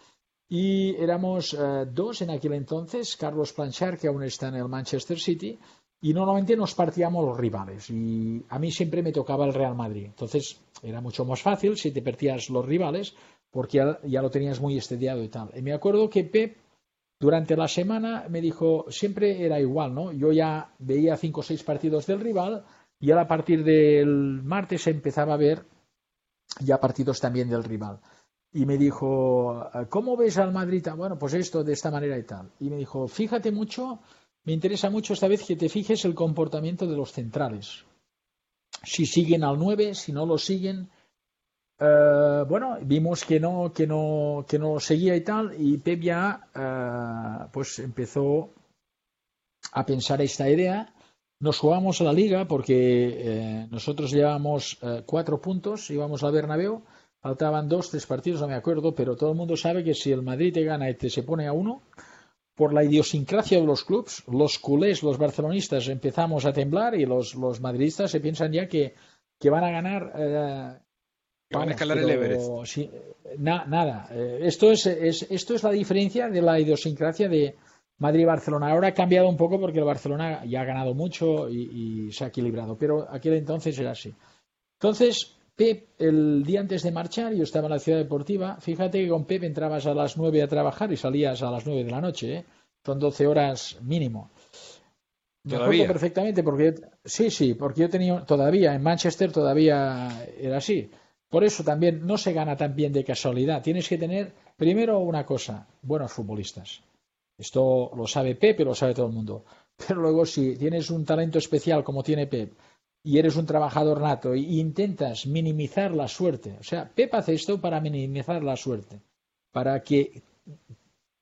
y éramos dos en aquel entonces, Carlos Planchar, que aún está en el Manchester City, y normalmente nos partíamos los rivales. Y a mí siempre me tocaba el Real Madrid. Entonces era mucho más fácil si te partías los rivales, porque ya, ya lo tenías muy estudiado y tal. Y me acuerdo que Pep durante la semana me dijo, siempre era igual, ¿no? Yo ya veía cinco o seis partidos del rival y a partir del martes empezaba a ver ya partidos también del rival. Y me dijo, ¿cómo ves al Madrid? Bueno, pues esto de esta manera y tal. Y me dijo, fíjate mucho, me interesa mucho esta vez que te fijes el comportamiento de los centrales. Si siguen al 9, si no lo siguen, eh, bueno, vimos que no, que no, que no seguía y tal, y Pep ya eh, pues empezó a pensar esta idea. Nos jugamos a la liga porque eh, nosotros llevábamos cuatro puntos, íbamos al Bernabéu, faltaban dos, tres partidos, no me acuerdo, pero todo el mundo sabe que si el Madrid te gana y te se pone a uno, por la idiosincrasia de los clubes, los culés, los barcelonistas empezamos a temblar y los, los madridistas se piensan ya que, que van a ganar van a escalar el Everest. nada. Eh, esto es, esto es la diferencia de la idiosincrasia de Madrid-Barcelona. Ahora ha cambiado un poco porque el Barcelona ya ha ganado mucho y, se ha equilibrado, pero aquel entonces era así. Entonces, Pep, el día antes de marchar, yo estaba en la ciudad deportiva. Fíjate que con Pep entrabas a las nueve a trabajar y salías a las nueve de la noche. ¿eh? Son doce horas mínimo. Me acuerdo perfectamente porque sí, sí, porque yo tenía todavía en Manchester todavía era así. Por eso también no se gana tan bien de casualidad. Tienes que tener, primero, una cosa, buenos futbolistas. Esto lo sabe Pep y lo sabe todo el mundo. Pero luego, si tienes un talento especial como tiene Pep y eres un trabajador nato e intentas minimizar la suerte, o sea, Pep hace esto para minimizar la suerte, para que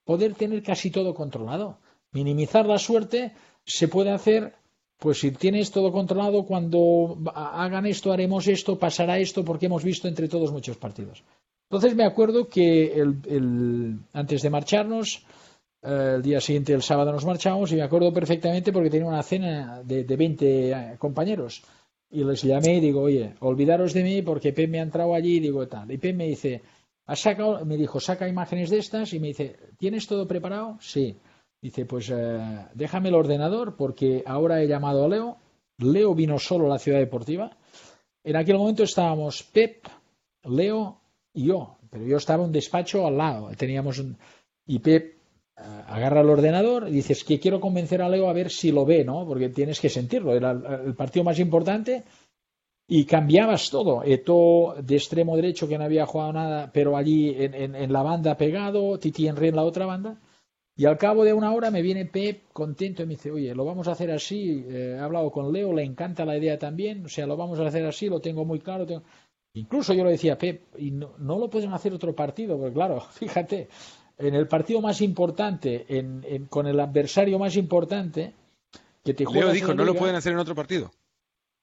poder tener casi todo controlado. Minimizar la suerte se puede hacer pues si tienes todo controlado, cuando hagan esto, haremos esto, pasará esto, porque hemos visto entre todos muchos partidos. Entonces me acuerdo que el, antes de marcharnos, el día siguiente, el sábado, nos marchamos y me acuerdo perfectamente porque tenía una cena de, de 20 eh, compañeros. Y les llamé y digo, oye, olvidaros de mí porque Pep me ha entrado allí y digo tal. Y Pep me dice, ¿has sacado? Me dijo, saca imágenes de estas y me dice, ¿tienes todo preparado? Sí. Dice, pues eh, déjame el ordenador porque ahora he llamado a Leo. Leo vino solo a la ciudad deportiva. En aquel momento estábamos Pep, Leo y yo, pero yo estaba en un despacho al lado. Teníamos Y Pep eh, agarra el ordenador y dices que quiero convencer a Leo a ver si lo ve, ¿no? Porque tienes que sentirlo. Era el partido más importante y cambiabas todo. Eto de extremo derecho que no había jugado nada, pero allí en, la banda pegado, Titi Henry en la otra banda. Y al cabo de una hora me viene Pep contento y me dice, oye, lo vamos a hacer así, eh, he hablado con Leo, le encanta la idea también, o sea, lo vamos a hacer así, lo tengo muy claro. Incluso yo le decía, Pep, y no, lo pueden hacer otro partido, porque claro, [laughs] fíjate, en el partido más importante, en, con el adversario más importante, que te Leo dijo, no lo pueden hacer en otro partido.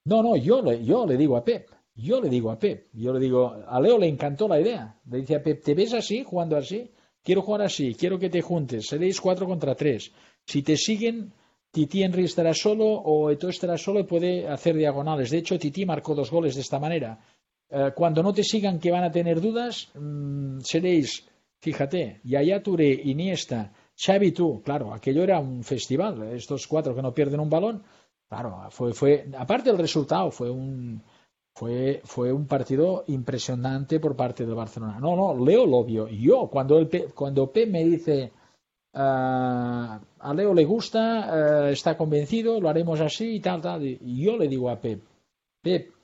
No, no, yo le, yo le digo a Pep, yo le digo a Pep, yo le digo, a Leo le encantó la idea. Le dice a Pep, ¿te ves así, jugando así? Quiero jugar así, quiero que te juntes, seréis cuatro contra tres. Si te siguen, Titi Henry estará solo o Eto estará solo y puede hacer diagonales. De hecho, Titi marcó dos goles de esta manera. Eh, cuando no te sigan que van a tener dudas, mm, seréis, fíjate, Yaya Touré, Iniesta, Xavi tú, claro, aquello era un festival, estos cuatro que no pierden un balón, claro, fue, fue, aparte del resultado, fue un, fue, fue un partido impresionante por parte del Barcelona. No, no, Leo lo vio. Yo, cuando, el, cuando Pep me dice ah, a Leo le gusta, ah, está convencido, lo haremos así y tal, tal, yo le digo a Pep, Pep,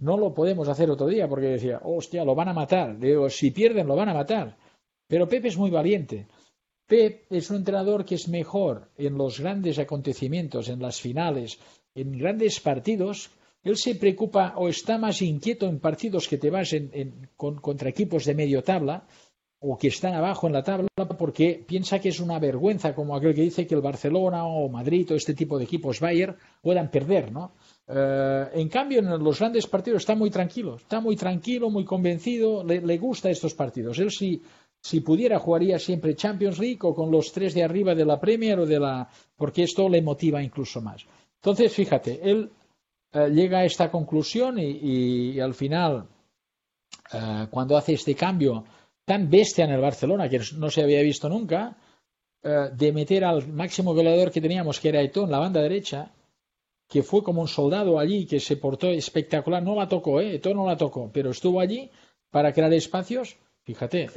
no lo podemos hacer otro día, porque decía, hostia, lo van a matar. digo, si pierden, lo van a matar. Pero Pep es muy valiente. Pep es un entrenador que es mejor en los grandes acontecimientos, en las finales, en grandes partidos, él se preocupa o está más inquieto en partidos que te vas contra equipos de medio tabla o que están abajo en la tabla porque piensa que es una vergüenza como aquel que dice que el Barcelona o Madrid o este tipo de equipos Bayern puedan perder, ¿no? Eh, en cambio, en los grandes partidos está muy tranquilo, está muy tranquilo, muy convencido, le, le gusta estos partidos. Él si, si pudiera jugaría siempre Champions League o con los tres de arriba de la Premier o de la porque esto le motiva incluso más. Entonces, fíjate, él eh, llega a esta conclusión y, al final, eh, cuando hace este cambio tan bestia en el Barcelona, que no se había visto nunca, eh, de meter al máximo goleador que teníamos, que era Eto'o, en la banda derecha, que fue como un soldado allí, que se portó espectacular, no la tocó, ¿eh? Eto'o no la tocó, pero estuvo allí para crear espacios, fíjate,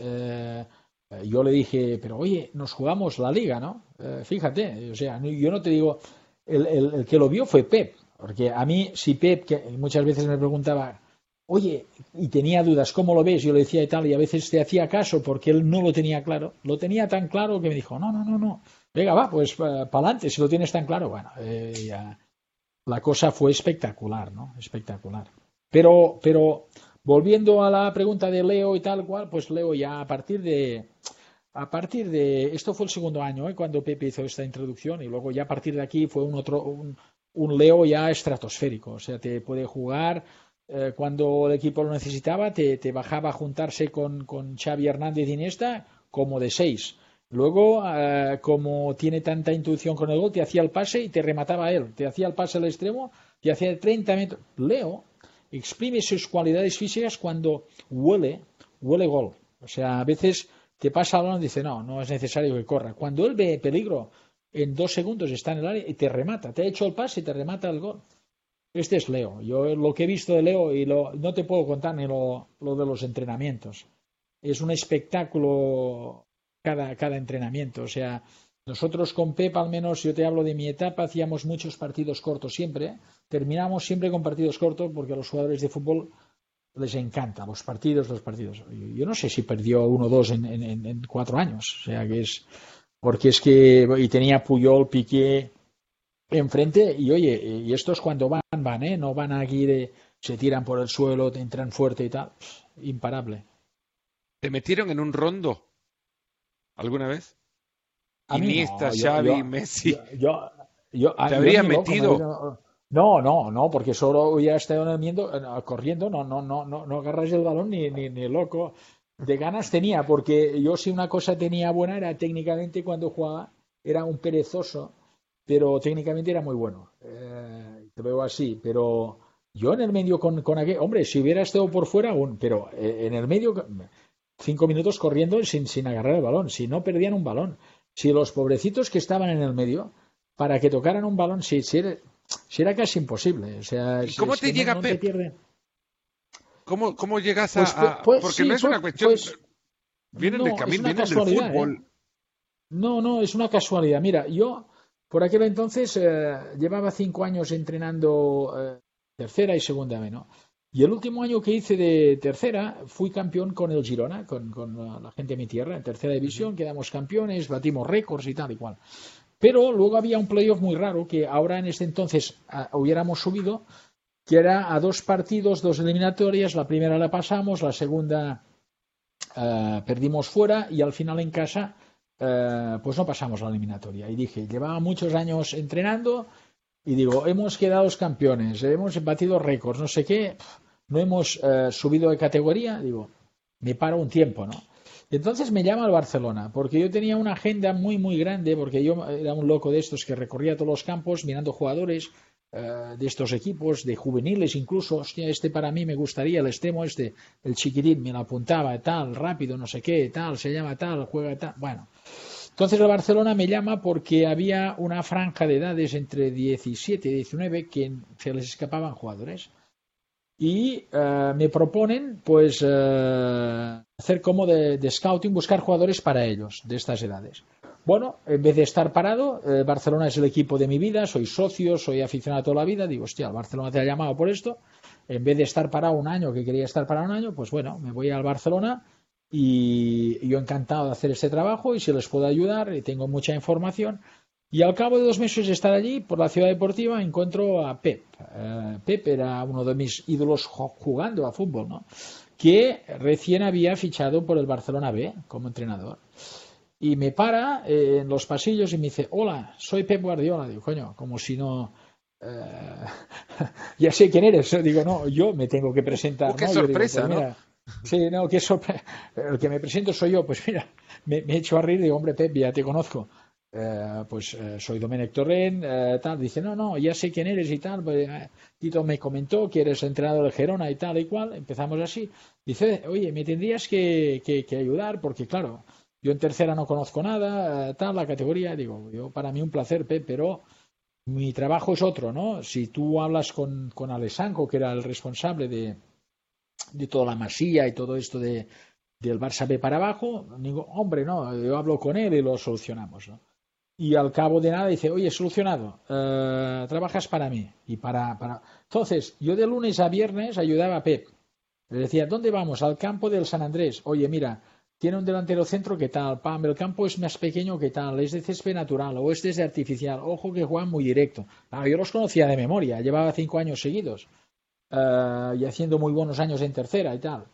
Eh, yo le dije, pero oye, nos jugamos la liga, ¿no? Eh, fíjate, o sea, yo no te digo, el, que lo vio fue Pep, porque a mí, si Pep, que muchas veces me preguntaba, oye, y tenía dudas, ¿cómo lo ves? Yo le decía y tal, y a veces te hacía caso porque él no lo tenía claro, lo tenía tan claro que me dijo, no, no, no, no, venga, va, pues para adelante, si lo tienes tan claro, bueno, ya, la cosa fue espectacular, ¿no? Espectacular. Pero, pero volviendo a la pregunta de Leo y tal cual, pues Leo ya a partir de a partir de esto fue el segundo año ¿eh? cuando Pepe hizo esta introducción y luego ya a partir de aquí fue un otro un, Leo ya estratosférico, o sea, te puede jugar eh, cuando el equipo lo necesitaba, te, te bajaba a juntarse con, con Xavi Hernández y Iniesta como de seis. Luego, eh, como tiene tanta intuición con el gol, te hacía el pase y te remataba él. Te hacía el pase al extremo, te hacía 30 metros. Leo exprime sus cualidades físicas cuando huele, huele gol. O sea, a veces te pasa algo y dice, no, no es necesario que corra. Cuando él ve peligro, en dos segundos está en el área y te remata. Te ha hecho el pase y te remata el gol. Este es Leo. Yo lo que he visto de Leo, y lo, no te puedo contar ni lo de los entrenamientos. Es un espectáculo cada, cada entrenamiento. O sea, nosotros con Pep, al menos yo te hablo de mi etapa, hacíamos muchos partidos cortos siempre. Terminamos siempre con partidos cortos porque a los jugadores de fútbol les encanta los partidos, los partidos. Yo no sé si perdió uno o dos en, en, cuatro años. O sea, que es. Porque es que. Y tenía Puyol, Piqué enfrente. Y oye, y estos cuando van, van, ¿eh? No van aquí de. Se tiran por el suelo, entran fuerte y tal. Imparable. ¿Te metieron en un rondo? ¿Alguna vez? Iniesta, no, Xavi, Messi. Yo, yo, ¿Te habría metido? No, no, no, porque solo ya estado eh, corriendo, no, no, no, no, no agarras el balón ni, ni, ni loco. De ganas tenía, porque yo si una cosa tenía buena era técnicamente cuando jugaba, era un perezoso, pero técnicamente era muy bueno. Eh, te veo así, pero yo en el medio con, con aquel, hombre, si hubiera estado por fuera aún, pero eh, en el medio cinco minutos corriendo sin, sin agarrar el balón, si no perdían un balón. Si los pobrecitos que estaban en el medio, para que tocaran un balón, si, si, era, casi imposible. O sea, ¿Y cómo te llega Pep? ¿Cómo, ¿Cómo, llegas pues, a...? Pues, porque no es una cuestión... Pues, vienen del camino, vienen del fútbol. ¿eh? No, no, es una casualidad. Mira, yo por aquel entonces eh, llevaba cinco años entrenando eh, tercera y segunda B, ¿no? Y el último año que hice de tercera fui campeón con el Girona, con, la gente de mi tierra, en tercera división, quedamos campeones, batimos récords y tal y cual. Pero luego había un playoff muy raro que ahora en este entonces hubiéramos subido, que era a dos partidos, dos eliminatorias, la primera la pasamos, la segunda eh, perdimos fuera y al final en casa eh, pues no pasamos la eliminatoria. Y dije, llevaba muchos años entrenando y digo, hemos quedado campeones, hemos batido récords, no sé qué, no hemos eh, subido de categoría, digo, me paro un tiempo, ¿no? Y entonces me llama al Barcelona, porque yo tenía una agenda muy, muy grande, porque yo era un loco de estos que recorría todos los campos mirando jugadores eh, de estos equipos, de juveniles incluso, hostia, este para mí me gustaría, el extremo este, el chiquitín, me lo apuntaba, tal, rápido, no sé qué, tal, se llama tal, juega tal, bueno. Entonces el Barcelona me llama porque había una franja de edades entre 17 y 19 que se les escapaban jugadores. Y eh, me proponen, pues, eh, hacer como de, scouting, buscar jugadores para ellos, de estas edades. Bueno, en vez de estar parado, eh, Barcelona es el equipo de mi vida, soy socio, soy aficionado toda la vida, digo, hostia, el Barcelona te ha llamado por esto, en vez de estar parado un año, que quería estar parado un año, pues bueno, me voy al Barcelona y yo encantado de hacer este trabajo y si les puedo ayudar y tengo mucha información. Y al cabo de dos meses de estar allí, por la ciudad deportiva, encuentro a Pep. Eh, Pep era uno de mis ídolos jugando a fútbol, ¿no? Que recién había fichado por el Barcelona B como entrenador. Y me para eh, en los pasillos y me dice, hola, soy Pep Guardiola. Digo, coño, como si no... Eh, [laughs] ya sé quién eres. Digo, no, yo me tengo que presentar. Oh, qué sorpresa, pues ¿no? Sí, no, que [laughs] El que me presento soy yo. Pues mira, me, he hecho a reír digo, hombre, Pep, ya te conozco. Eh, pues eh, soy Domenech Torren, eh, tal. Dice, no, no, ya sé quién eres y tal. Pues, Tito me comentó que eres entrenador de Gerona y tal y cual. Empezamos así. Dice, oye, me tendrías que, que, ayudar porque, claro, yo en tercera no conozco nada, tal, la categoría. Digo, yo para mí un placer, Pep, pero mi trabajo es otro, ¿no? Si tú hablas con, con Alessanco, que era el responsable de de toda la masía y todo esto de, del Barça B para abajo, digo, hombre, no, yo hablo con él y lo solucionamos. Y al cabo de nada dice, oye, solucionado, eh, trabajas para mí. Y para, para... Entonces, yo de lunes a viernes ayudaba a Pep. Le decía, ¿dónde vamos? Al campo del San Andrés. Oye, mira, tiene un delantero centro que tal, pam, el campo es más pequeño que tal, es de césped natural o es de artificial, ojo que juegan muy directo. yo los conocía de memoria, llevaba cinco años seguidos eh, y haciendo muy buenos años en tercera y tal.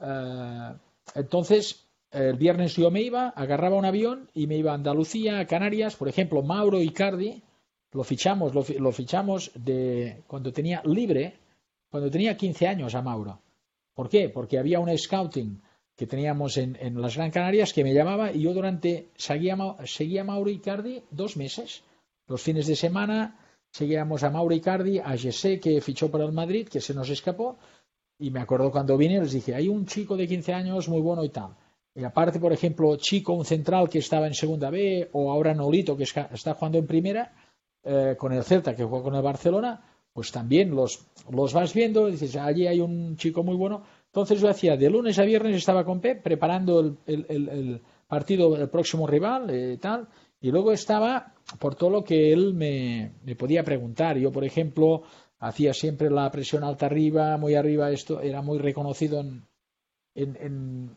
Eh, entonces, el viernes yo me iba, agarraba un avión y me iba a Andalucía, a Canarias, por ejemplo, Mauro Icardi, lo fichamos, lo, lo fichamos de cuando tenía libre, cuando tenía 15 años a Mauro. ¿Por qué? Porque había un scouting que teníamos en, las Gran Canarias que me llamaba y yo durante seguía, seguía a Mauro Icardi dos meses. Los fines de semana seguíamos a Mauro Icardi, a Jesse que fichó para el Madrid, que se nos escapó. Y me acuerdo cuando vine, les dije, hay un chico de 15 años muy bueno y tal. Y aparte, por ejemplo, Chico, un central que estaba en segunda B, o ahora Nolito que está jugando en primera, eh, con el Celta que juega con el Barcelona, pues también los, los vas viendo dices, allí hay un chico muy bueno. Entonces yo hacía de lunes a viernes estaba con Pep preparando el, el, partido del próximo rival eh, tal, y luego estaba por todo lo que él me, podía preguntar. Yo, por ejemplo, hacía siempre la presión alta arriba, muy arriba, esto era muy reconocido en,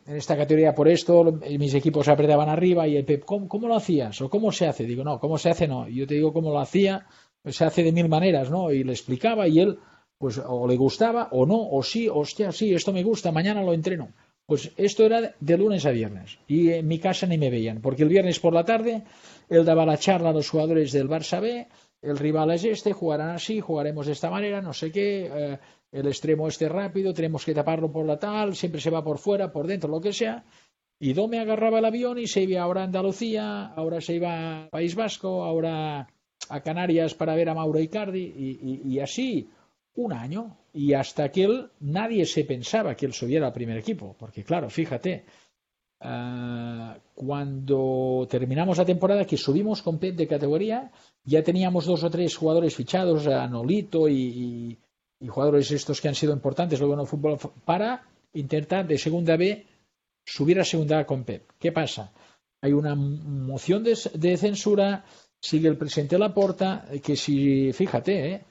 esta categoría por esto, mis equipos apretaban arriba y el Pep, ¿cómo, ¿cómo, lo hacías? ¿O cómo se hace? Digo, no, ¿cómo se hace? No, yo te digo cómo lo hacía se hace de mil maneras, ¿no? Y le explicaba y él, pues, o le gustaba, o no, o sí, hostia, sí, esto me gusta, mañana lo entreno. Pues esto era de lunes a viernes. Y en mi casa ni me veían, porque el viernes por la tarde él daba la charla a los jugadores del Barça B, el rival es este, jugarán así, jugaremos de esta manera, no sé qué, eh, el extremo este rápido, tenemos que taparlo por la tal, siempre se va por fuera, por dentro, lo que sea. Y me agarraba el avión y se iba ahora a Andalucía, ahora se iba a País Vasco, ahora a Canarias para ver a Mauro Icardi y, así un año y hasta que él nadie se pensaba que él subiera al primer equipo porque claro fíjate ah, cuando terminamos la temporada que subimos con Pep de categoría ya teníamos dos o tres jugadores fichados a Nolito y, jugadores estos que han sido importantes luego en el fútbol para intentar de segunda B subir a segunda A con Pep ¿qué pasa? hay una moción de censura sigue el presidente Laporta, que si, fíjate, ¿eh?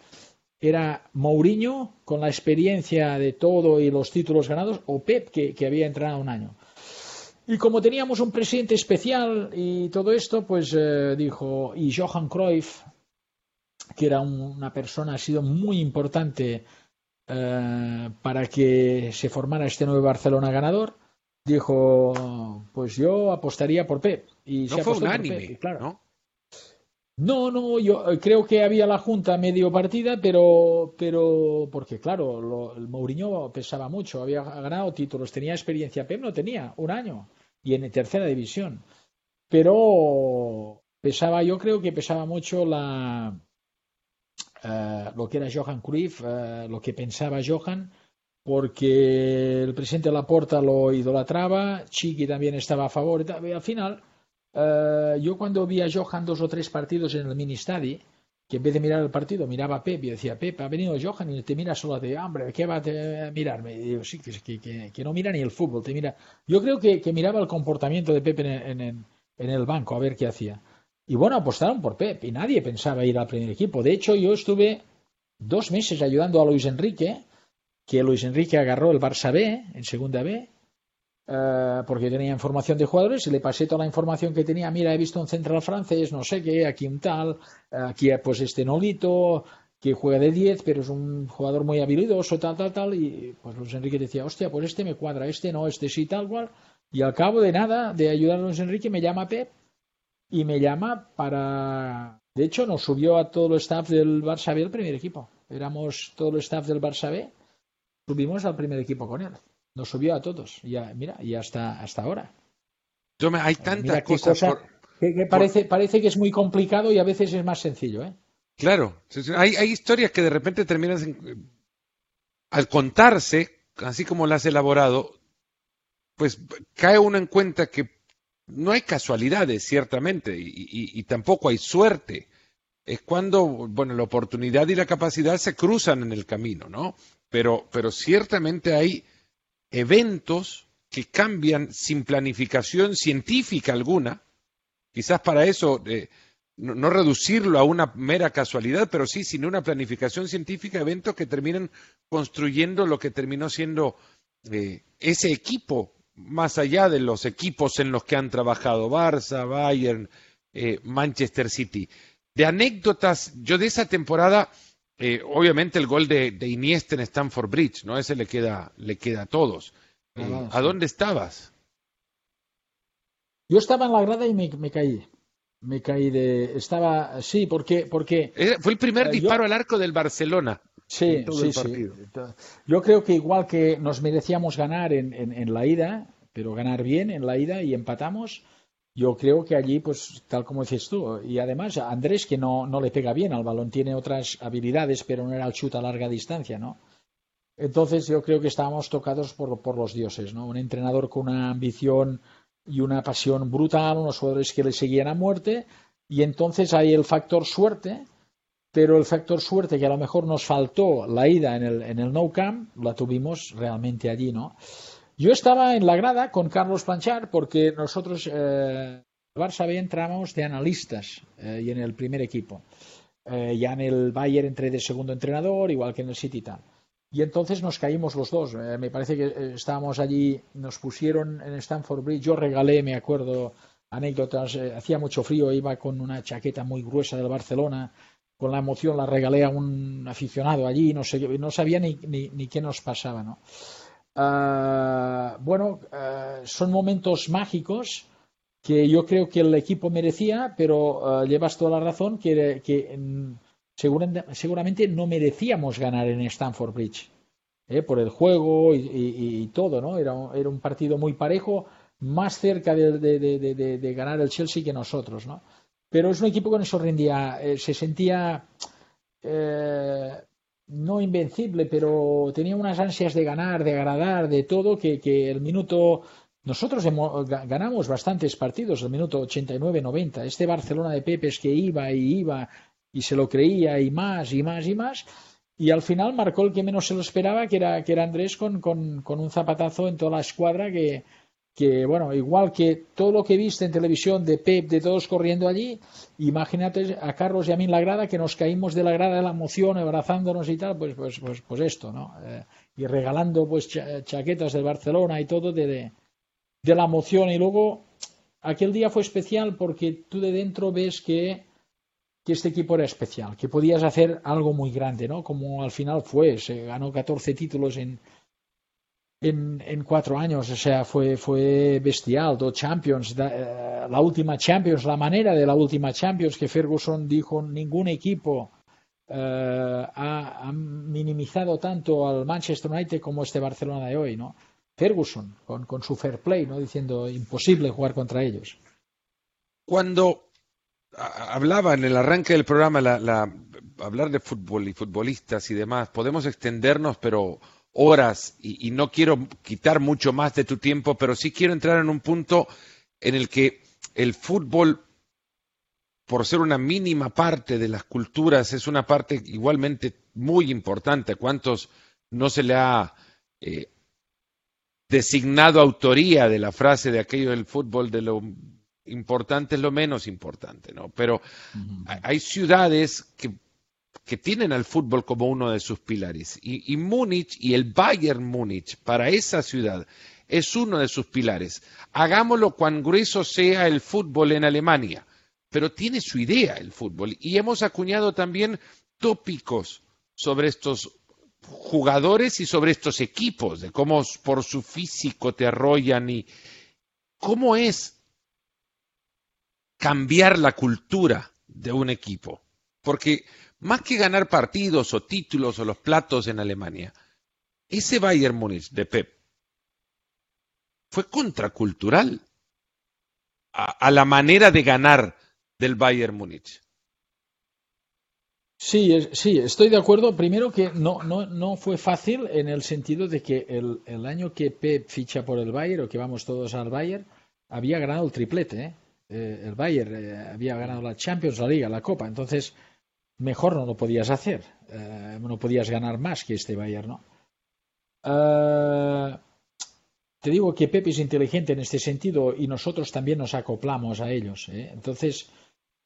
era Mourinho con la experiencia de todo y los títulos ganados, o Pep, que, había entrado un año. Y como teníamos un presidente especial y todo esto, pues eh, dijo, y Johan Cruyff, que era una persona, ha sido muy importante eh, para que se formara este nuevo Barcelona ganador, dijo, pues yo apostaría por Pep. Y no fue unánime, claro. ¿no? No, no, yo eh, creo que había la junta medio partida, pero, pero porque claro, el Mourinho pesaba mucho, había ganado títulos, tenía experiencia, Pep no tenía un año y en tercera división, pero pesaba, yo creo que pesaba mucho la eh, lo que era Johan Cruyff, eh, lo que pensaba Johan, porque el presidente Laporta lo idolatraba, Chiqui también estaba a favor, y al final eh, yo cuando vi a Johan dos o tres partidos en el mini stadi, que en vez de mirar el partido miraba a Pep y decía, Pep, ha venido Johan y te mira solo de hambre, ¿qué va a mirarme? Y digo, sí, que, no mira ni el fútbol, te mira. Yo creo que, miraba el comportamiento de Pep en, el banco a ver qué hacía. Y bueno, apostaron por Pep y nadie pensaba ir al primer equipo. De hecho, yo estuve dos meses ayudando a Luis Enrique, que Luis Enrique agarró el Barça B en segunda B eh, porque tenía información de jugadores y le pasé toda la información que tenía. Mira, he visto un central francés, no sé qué, aquí un tal, aquí pues este Nolito, que juega de 10, pero es un jugador muy habilidoso, tal, tal, tal. Y pues Luis Enrique decía, hostia, pues este me cuadra, este no, este sí, tal cual. Y al cabo de nada, de ayudar a Luis Enrique, me llama Pep y me llama para. De hecho, nos subió a todo el staff del Barça B el primer equipo. Éramos todo el staff del Barça B, subimos al primer equipo con él. Nos subió a todos. Ya, mira, y hasta, hasta ahora. hay tantas cosas. que, parece, parece que es muy complicado y a veces es más sencillo, ¿eh? Claro. Hay, hay historias que de repente terminan al contarse, así como las has elaborado, pues cae uno en cuenta que no hay casualidades, ciertamente, y, y, tampoco hay suerte. Es cuando, bueno, la oportunidad y la capacidad se cruzan en el camino, ¿no? Pero, pero ciertamente hay eventos que cambian sin planificación científica alguna. Quizás para eso eh, no, reducirlo a una mera casualidad, pero sí sin una planificación científica, eventos que terminan construyendo lo que terminó siendo eh, ese equipo, más allá de los equipos en los que han trabajado Barça, Bayern, eh, Manchester City. De anécdotas, yo de esa temporada, eh, obviamente el gol de, Iniesta en Stamford Bridge, ¿no? Ese le queda, le queda a todos. ¿A dónde estabas? Yo estaba en la grada y me caí me caí de. Estaba. Sí, porque. porque Fue el primer eh, disparo al arco del Barcelona. Sí, sí, sí. Yo creo que igual que nos merecíamos ganar en, en, la ida, pero ganar bien en la ida y empatamos, yo creo que allí, pues tal como dices tú, y además Andrés que no, no le pega bien al balón, tiene otras habilidades, pero no era el chute a larga distancia, ¿no? Entonces yo creo que estábamos tocados por, por los dioses, ¿no? Un entrenador con una ambición y una pasión brutal, unos jugadores que le seguían a muerte, y entonces hay el factor suerte, pero el factor suerte que a lo mejor nos faltó la ida en el, en el No Camp, la tuvimos realmente allí, ¿no? Yo estaba en la grada con Carlos Planchar porque nosotros, eh, Barça B, entramos de analistas eh, y en el primer equipo. Eh, ya en el Bayern entré de segundo entrenador, igual que en el City y tal. Y entonces nos caímos los dos. Eh, me parece que estábamos allí, nos pusieron en Stanford Bridge. Yo regalé, me acuerdo, anécdotas. Hacía mucho frío, iba con una chaqueta muy gruesa del Barcelona. Con la emoción la regalé a un aficionado allí. No, sé, no sabía ni, ni, qué nos pasaba. ¿no? Ah, bueno, son momentos mágicos que yo creo que el equipo merecía, pero llevas toda la razón que, que seguramente no merecíamos ganar en Stamford Bridge ¿eh? por el juego y, todo, ¿no? Era, un partido muy parejo, más cerca de, ganar el Chelsea que nosotros, ¿no? Pero es un equipo que eso rendía, eh, se sentía eh, no invencible, pero tenía unas ansias de ganar, de agradar, de todo, que, que el minuto nosotros ganamos bastantes partidos, el minuto 89-90. Este Barcelona de Pepe es que iba y iba y se lo creía y más y más y más. Y al final marcó el que menos se lo esperaba, que era, que era Andrés con, con, con un zapatazo en toda la escuadra que, que, bueno, igual que todo lo que viste en televisión de Pep, de todos corriendo allí, imagínate a Carlos y a mí en la grada que nos caímos de la grada de la emoción, abrazándonos y tal, pues, pues, pues, pues esto, ¿no? Eh, y regalando pues chaquetas del Barcelona y todo de, de, de la emoción. Y luego, aquel día fue especial porque tú de dentro ves que que este equipo era especial, que podías hacer algo muy grande, ¿no? Como al final fue, se ganó 14 títulos en, en, en cuatro años, o sea, fue, fue bestial, dos Champions, eh, la última Champions, la manera de la última Champions que Ferguson dijo, ningún equipo eh, ha, minimizado tanto al Manchester United como este Barcelona de hoy, ¿no? Ferguson, con, con su fair play, ¿no? Diciendo imposible jugar contra ellos. Cuando hablaba en el arranque del programa, la, hablar de fútbol y futbolistas y demás, podemos extendernos, pero horas, y, no quiero quitar mucho más de tu tiempo, pero sí quiero entrar en un punto en el que el fútbol, por ser una mínima parte de las culturas, es una parte igualmente muy importante. ¿Cuántos no se le ha eh, designado autoría de la frase de aquello del fútbol de lo importante es lo menos importante, ¿no? Pero hay ciudades que, que, tienen al fútbol como uno de sus pilares. Y, Múnich y el Bayern Múnich para esa ciudad es uno de sus pilares. Hagámoslo cuán grueso sea el fútbol en Alemania, pero tiene su idea el fútbol. Y hemos acuñado también tópicos sobre estos jugadores y sobre estos equipos, de cómo por su físico te arrollan y cómo es cambiar la cultura de un equipo. Porque más que ganar partidos o títulos o los platos en Alemania, ese Bayern Múnich de Pep fue contracultural a, la manera de ganar del Bayern Múnich. Sí, sí, estoy de acuerdo. Primero que no, no, no fue fácil en el sentido de que el, año que Pep ficha por el Bayern o que vamos todos al Bayern, había ganado el triplete. ¿eh? Eh, el Bayern eh, había ganado la Champions, la Liga, la Copa, entonces mejor no lo podías hacer, eh, no podías ganar más que este Bayern, ¿no? te digo que Pepe es inteligente en este sentido y nosotros también nos acoplamos a ellos. ¿eh? Entonces,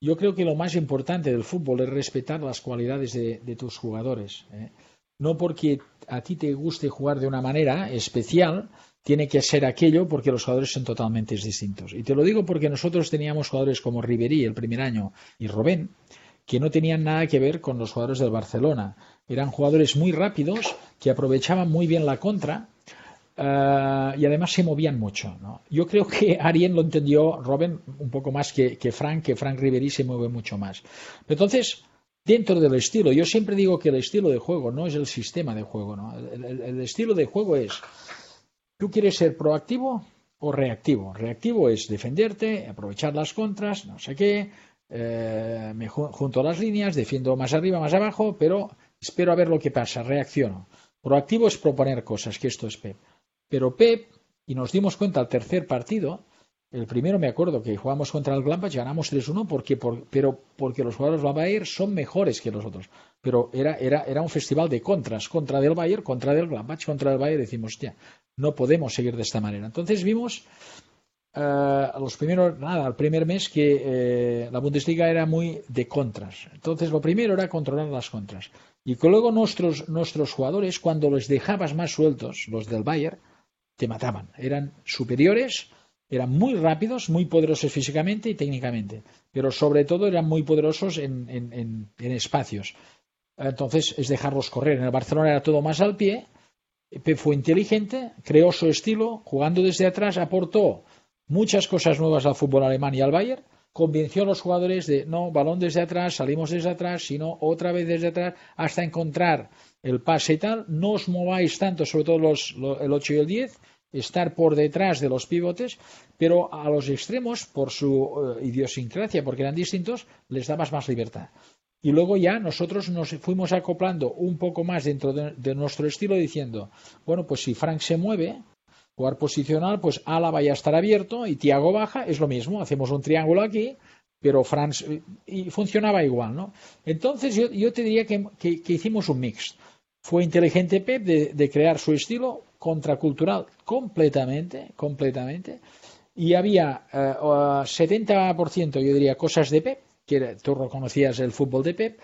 yo creo que lo más importante del fútbol es respetar las cualidades de, tus jugadores. ¿eh? No porque a ti te guste jugar de una manera especial, tiene que ser aquello porque los jugadores son totalmente distintos. Y te lo digo porque nosotros teníamos jugadores como Ribery el primer año y Robén, que no tenían nada que ver con los jugadores del Barcelona. Eran jugadores muy rápidos, que aprovechaban muy bien la contra eh, y además se movían mucho. Yo creo que [laughs] Arien lo entendió, Robin, un poco más que, Frank, que Frank Ribery se mueve mucho más. Entonces, dentro del estilo, yo siempre digo que el estilo de juego no es el sistema de juego. El, estilo de juego es, tú quieres ser proactivo o reactivo. Reactivo es defenderte, aprovechar las contras, no sé qué, eh, me junto a las líneas, defiendo más arriba, más abajo, pero espero a ver lo que pasa, reacciono. Proactivo es proponer cosas, que esto es Pep. Pero Pep, y nos dimos cuenta al tercer partido, el primero me acuerdo que jugamos contra el Gladbach, ganamos 3-1 porque, pero porque los jugadores del Bayern son mejores que los otros. Pero era, era, era un festival de contras, contra del Bayern, contra del Gladbach, contra del Bayern, decimos, ya, no podemos seguir de esta manera. Entonces vimos uh, los primeros, nada, el primer mes que eh, la Bundesliga era muy de contras. Entonces lo primero era controlar las contras. Y que luego nuestros, nuestros jugadores, cuando los dejabas más sueltos, los del Bayern, te mataban. Eran superiores, eran muy rápidos, muy poderosos físicamente y técnicamente, pero sobre todo eran muy poderosos en, espacios. Entonces es dejarlos correr. En el Barcelona era todo más al pie. Fue inteligente, creó su estilo, jugando desde atrás, aportó muchas cosas nuevas al fútbol alemán y al Bayern, convenció a los jugadores de no, balón desde atrás, salimos desde atrás, sino otra vez desde atrás, hasta encontrar el pase y tal. No os mováis tanto, sobre todo los, el 8 y el 10, estar por detrás de los pivotes, pero a los extremos, por su eh, idiosincrasia, porque eran distintos, les dabas más libertad. Y luego ya nosotros nos fuimos acoplando un poco más dentro de, nuestro estilo diciendo, bueno, pues si Frank se mueve, jugar posicional, pues Álava ya estar abierto y Tiago baja, es lo mismo, hacemos un triángulo aquí, pero Franz, y funcionaba igual, ¿no? Entonces yo, te diría que, hicimos un mix. Fue inteligente Pep de crear su estilo, contracultural completamente, completamente. Y había 70%, eh, yo diría, cosas de Pep, que tú reconocías el fútbol de Pep,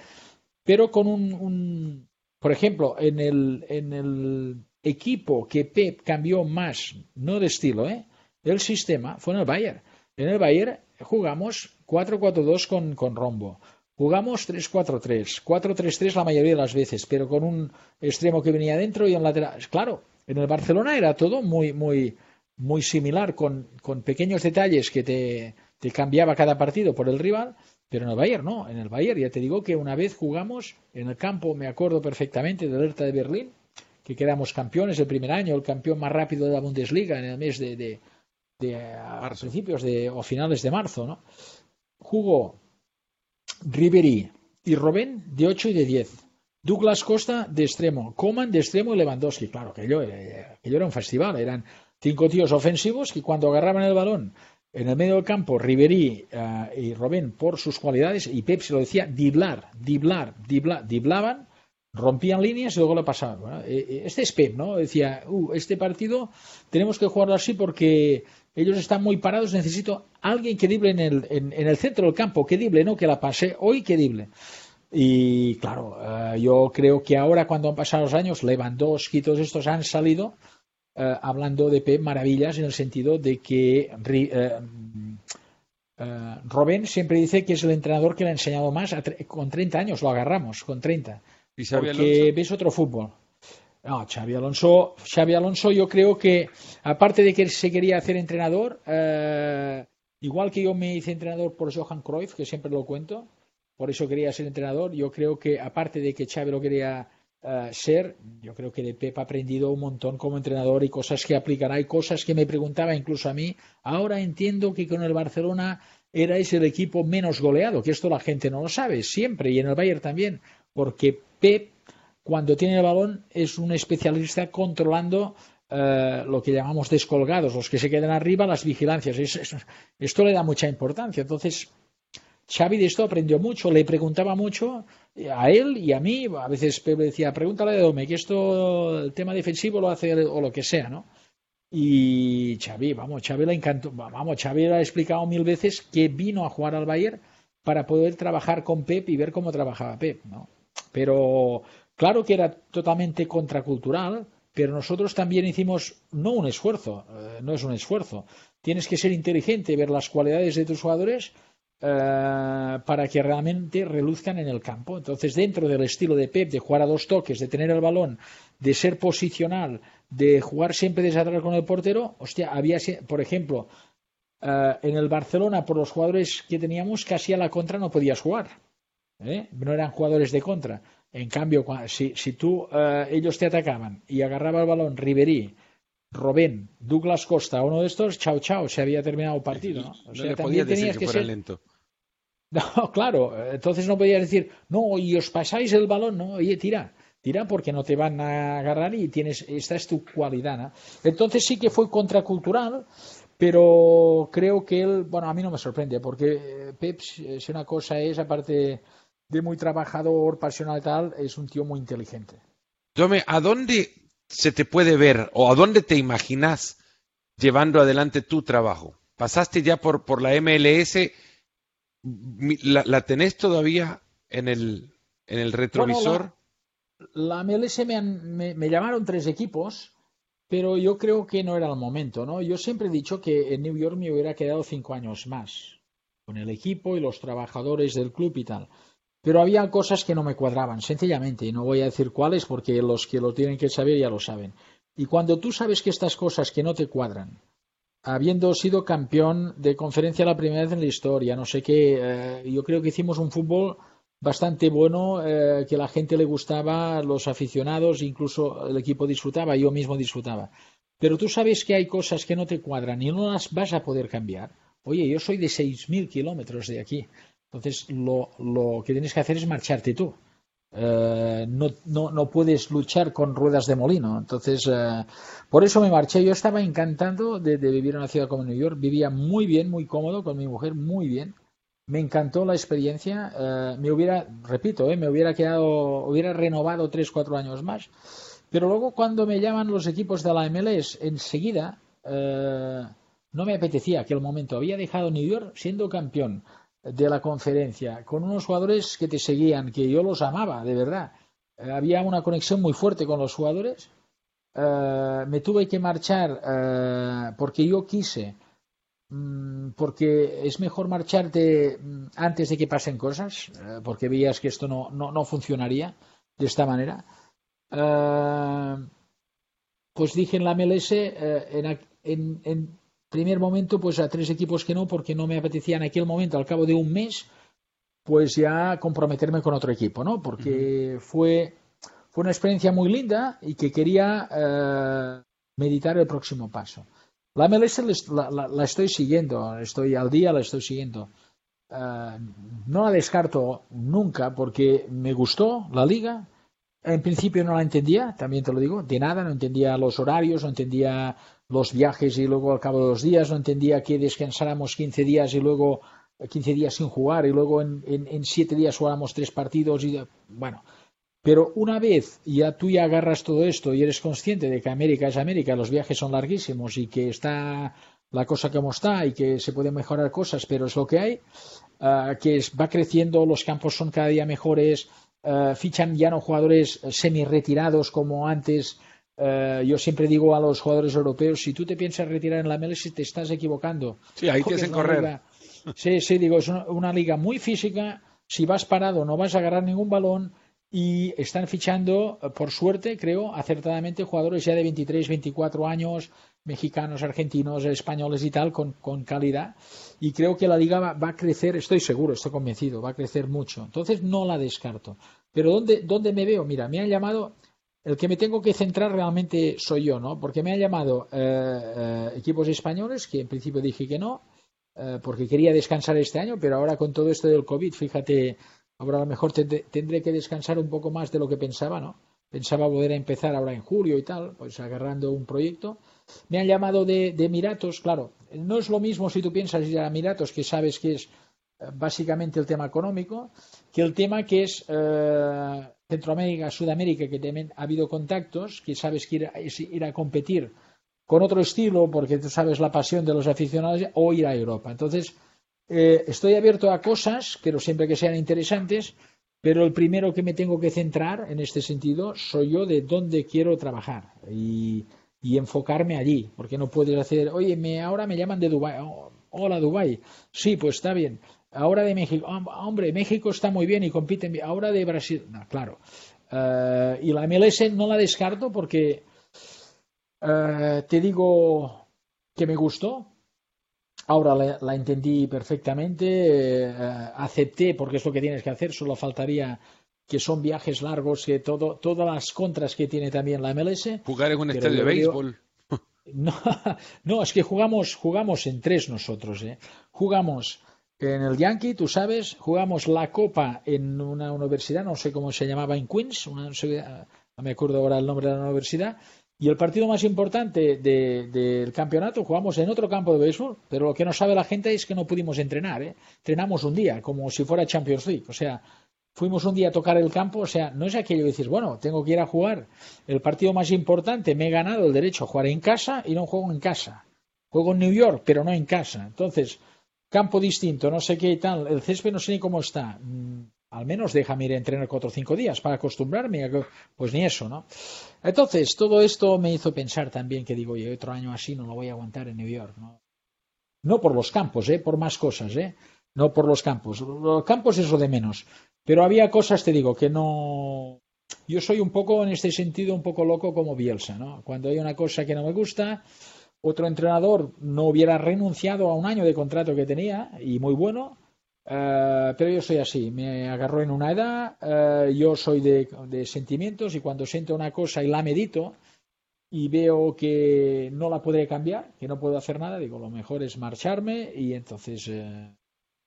pero con un, por ejemplo, en el, en el equipo que Pep cambió más, no de estilo, ¿eh? del sistema, fue en el Bayern. En el Bayern jugamos 4-4-2 con, con rombo. Jugamos 3-4-3, 4-3-3 la mayoría de las veces, pero con un extremo que venía dentro y un lateral. Claro, en el Barcelona era todo muy, muy, muy similar, con, con pequeños detalles que te, te, cambiaba cada partido por el rival, pero en el Bayern no. En el Bayern ya te digo que una vez jugamos en el campo, me acuerdo perfectamente del Hertha de Berlín, que quedamos campeones el primer año, el campeón más rápido de la Bundesliga en el mes de, de, de a principios de, o finales de marzo, ¿no? Jugó Ribery y Robben de 8 y de 10. Douglas Costa de extremo, Coman de extremo y Lewandowski. Claro, que yo, era un festival, eran cinco tíos ofensivos que cuando agarraban el balón en el medio del campo, Ribery eh, y Robén por sus cualidades, y Pep se lo decía, diblar, diblar, diblar, diblaban, rompían líneas y luego lo pasaban. Eh, eh, este es Pep, ¿no? Decía, uh, este partido tenemos que jugarlo así porque ellos están muy parados, necesito alguien que dible en el, en el centro del campo, que dible, no que la pase, hoy que dible. Y claro, eh, yo creo que ahora cuando han pasado los años, Lewandowski y todos estos han salido eh, hablando de Pep maravillas en el sentido de que eh, Robén siempre dice que es el entrenador que le ha enseñado más con 30 años, lo agarramos con 30. ¿Y porque ves otro fútbol. No, Xavi Alonso, Xavi Alonso yo creo que aparte de que se quería hacer entrenador, igual que yo me hice entrenador por Johan Cruyff, que siempre lo cuento, por eso quería ser entrenador. Yo creo que, aparte de que Xavi lo quería eh, ser, yo creo que de Pep ha aprendido un montón como entrenador y cosas que aplicará y cosas que me preguntaba incluso a mí. Ahora entiendo que con el Barcelona erais el equipo menos goleado, que esto la gente no lo sabe, siempre, y en el Bayern también, porque Pep, cuando tiene el balón, es un especialista controlando eh, lo que llamamos descolgados, los que se quedan arriba, las vigilancias. esto le da mucha importancia. Entonces, Xavi de esto aprendió mucho, le preguntaba mucho a él y a mí, a veces Pepe decía, pregúntale a Dome, que esto, el tema defensivo lo hace o lo que sea, ¿no? Y Xavi, vamos, Xavi le encantó, vamos, Xavi le ha explicado mil veces que vino a jugar al Bayern para poder trabajar con Pep y ver cómo trabajaba Pep, ¿no? Pero claro que era totalmente contracultural, pero nosotros también hicimos no un esfuerzo, eh, no es un esfuerzo. Tienes que ser inteligente, ver las cualidades de tus jugadores eh, para que realmente reluzcan en el campo. Entonces, dentro del estilo de Pep, de jugar a dos toques, de tener el balón, de ser posicional, de jugar siempre desde atrás con el portero, hostia, había, por ejemplo, eh, en el Barcelona, por los jugadores que teníamos, casi a la contra no podías jugar. ¿Eh? No eran jugadores de contra. En cambio, si, si tú, ellos te atacaban y agarraba el balón Riverí, Robén, Douglas Costa, uno de estos, chao, chao, se había terminado el partido. ¿no? O sea, también tenías que, ser lento. [laughs] No, claro, entonces no podías decir, no, y os pasáis el balón, no, oye, tira, tira porque no te van a agarrar y tienes, esta es tu cualidad. ¿no? Entonces sí que fue contracultural, pero creo que él, bueno, a mí no me sorprende, porque Pep, si una cosa es, aparte de muy trabajador, pasional y tal, es un tío muy inteligente. Tome, ¿a dónde se te puede ver o a dónde te imaginas llevando adelante tu trabajo? ¿Pasaste ya por, por la MLS? ¿La, tenés todavía en el, en el retrovisor? la, MLS me, me, llamaron tres equipos, pero yo creo que no era el momento. ¿no? Yo siempre he dicho que en New York me hubiera quedado cinco años más, con el equipo y los trabajadores del club y tal. Pero había cosas que no me cuadraban, sencillamente, y no voy a decir cuáles porque los que lo tienen que saber ya lo saben. Y cuando tú sabes que estas cosas que no te cuadran, habiendo sido campeón de conferencia la primera vez en la historia, no sé qué, eh, yo creo que hicimos un fútbol bastante bueno, eh, que la gente le gustaba, los aficionados, incluso el equipo disfrutaba, yo mismo disfrutaba. Pero tú sabes que hay cosas que no te cuadran y no las vas a poder cambiar. Oye, yo soy de 6.000 kilómetros de aquí. Entonces, lo, lo, que tienes que hacer es marcharte tú. Eh, no, no, no, puedes luchar con ruedas de molino. Entonces, eh, por eso me marché. Yo estaba encantado de, vivir en una ciudad como New York. Vivía muy bien, muy cómodo con mi mujer, muy bien. Me encantó la experiencia. Eh, me hubiera, repito, me hubiera quedado, hubiera renovado tres, cuatro años más. Pero luego, cuando me llaman los equipos de la MLS, enseguida no me apetecía aquel momento. Había dejado New York siendo campeón de la conferencia, con unos jugadores que te seguían, que yo los amaba, de verdad. Eh, había una conexión muy fuerte con los jugadores. Eh, me tuve que marchar eh, porque yo quise, mm, porque es mejor marcharte mm, antes de que pasen cosas, porque veías que esto no, no, funcionaría de esta manera. pues dije en la MLS, en primer momento, pues a tres equipos que no, porque no me apetecía en aquel momento, al cabo de un mes, pues ya comprometerme con otro equipo, ¿no? Porque fue, fue una experiencia muy linda y que quería eh, meditar el próximo paso. La MLS la, estoy siguiendo, estoy al día, la estoy siguiendo. Eh, no la descarto nunca porque me gustó la liga. En principio no la entendía, también te lo digo, de nada, no entendía los horarios, no entendía los viajes y luego al cabo de los días, no entendía que descansáramos 15 días y luego 15 días sin jugar y luego en, en, 7 días jugáramos tres partidos y bueno. Pero una vez ya tú ya agarras todo esto y eres consciente de que América es América, los viajes son larguísimos y que está la cosa como está y que se pueden mejorar cosas, pero es lo que hay, ah, que va creciendo, los campos son cada día mejores, ah, fichan ya no jugadores semi retirados como antes, eh, yo siempre digo a los jugadores europeos, si tú te piensas retirar en la MLS, te estás equivocando. Sí, ahí tienes que correr. sí, sí, digo, es una, liga muy física. Si vas parado, no vas a agarrar ningún balón. Y están fichando, eh, por suerte, creo, acertadamente, jugadores ya de 23, 24 años, mexicanos, argentinos, españoles y tal, con, con calidad. Y creo que la liga va, a crecer, estoy seguro, estoy convencido, va a crecer mucho. Entonces no la descarto. Pero ¿dónde, dónde me veo? Mira, me han llamado el que me tengo que centrar realmente soy yo, ¿no? Porque me han llamado eh, eh, equipos españoles, que en principio dije que no, eh, porque quería descansar este año, pero ahora con todo esto del COVID, fíjate, ahora a lo mejor tendré, que descansar un poco más de lo que pensaba, ¿no? Pensaba poder empezar ahora en julio y tal, pues agarrando un proyecto. Me han llamado de, de Emiratos, claro, no es lo mismo si tú piensas ir a Emiratos, que sabes que es básicamente el tema económico, que el tema que es Centroamérica, Sudamérica, que también ha habido contactos, que sabes que ir a, ir a competir con otro estilo, porque tú sabes la pasión de los aficionados, o ir a Europa. Entonces, eh, estoy abierto a cosas, pero siempre que sean interesantes, pero el primero que me tengo que centrar en este sentido soy yo de dónde quiero trabajar y, enfocarme allí, porque no puedes hacer, oye, me, ahora me llaman de Dubái, oh, hola Dubái, sí, pues está bien, ahora de México, hombre, México está muy bien y compiten ahora de Brasil, claro, eh, y la MLS no la descarto porque eh, te digo que me gustó, Ahora la, entendí perfectamente, eh, acepté porque es lo que tienes que hacer, solo faltaría que son viajes largos, que todo, todas las contras que tiene también la MLS. Jugar en un estadio de béisbol. [laughs] No, no, es que jugamos, jugamos en tres nosotros. ¿eh? Jugamos en el Yankee, tú sabes, jugamos la Copa en una universidad, no sé cómo se llamaba en Queens, no me acuerdo ahora el nombre de la universidad, y el partido más importante del campeonato jugamos en otro campo de béisbol, pero lo que no sabe la gente es que no pudimos entrenar. ¿eh? Entrenamos un día, como si fuera Champions League. O sea, fuimos un día a tocar el campo. O sea, no es aquello de decir, bueno, tengo que ir a jugar el partido más importante, me he ganado el derecho a jugar en casa y no juego en casa. Juego en New York, pero no en casa. Entonces, campo distinto, no sé qué y tal. El césped no sé ni cómo está. Mm, al menos déjame ir a entrenar cuatro o cinco días para acostumbrarme. Pues ni eso, ¿no? Entonces, todo esto me hizo pensar también que digo, yo otro año así no lo voy a aguantar en New York, ¿no? No por los campos, ¿eh? Por más cosas, ¿eh? No por los campos. Los campos es lo de menos. Pero había cosas, te digo, que no... Yo soy un poco, en este sentido, un poco loco como Bielsa, ¿no? Cuando hay una cosa que no me gusta, otro entrenador no hubiera renunciado a un año de contrato que tenía, y muy bueno, eh, pero yo soy así, me agarró en una edad, eh, yo soy de, sentimientos y cuando siento una cosa y la medito y veo que no la podré cambiar, que no puedo hacer nada, digo, lo mejor es marcharme y entonces eh,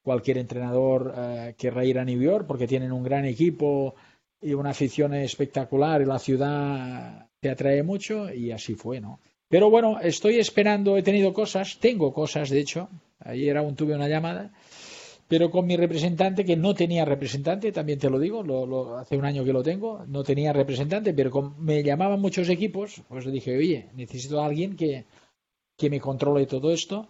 cualquier entrenador querrá ir a New York porque tienen un gran equipo y una afición espectacular y la ciudad te atrae mucho y así fue, ¿no? Pero bueno, estoy esperando, he tenido cosas, tengo cosas, de hecho, ayer aún tuve una llamada pero con mi representante, que no tenía representante, también te lo digo, lo, hace un año que lo tengo, no tenía representante, pero me llamaban muchos equipos, pues le dije, oye, necesito a alguien que, que me controle todo esto.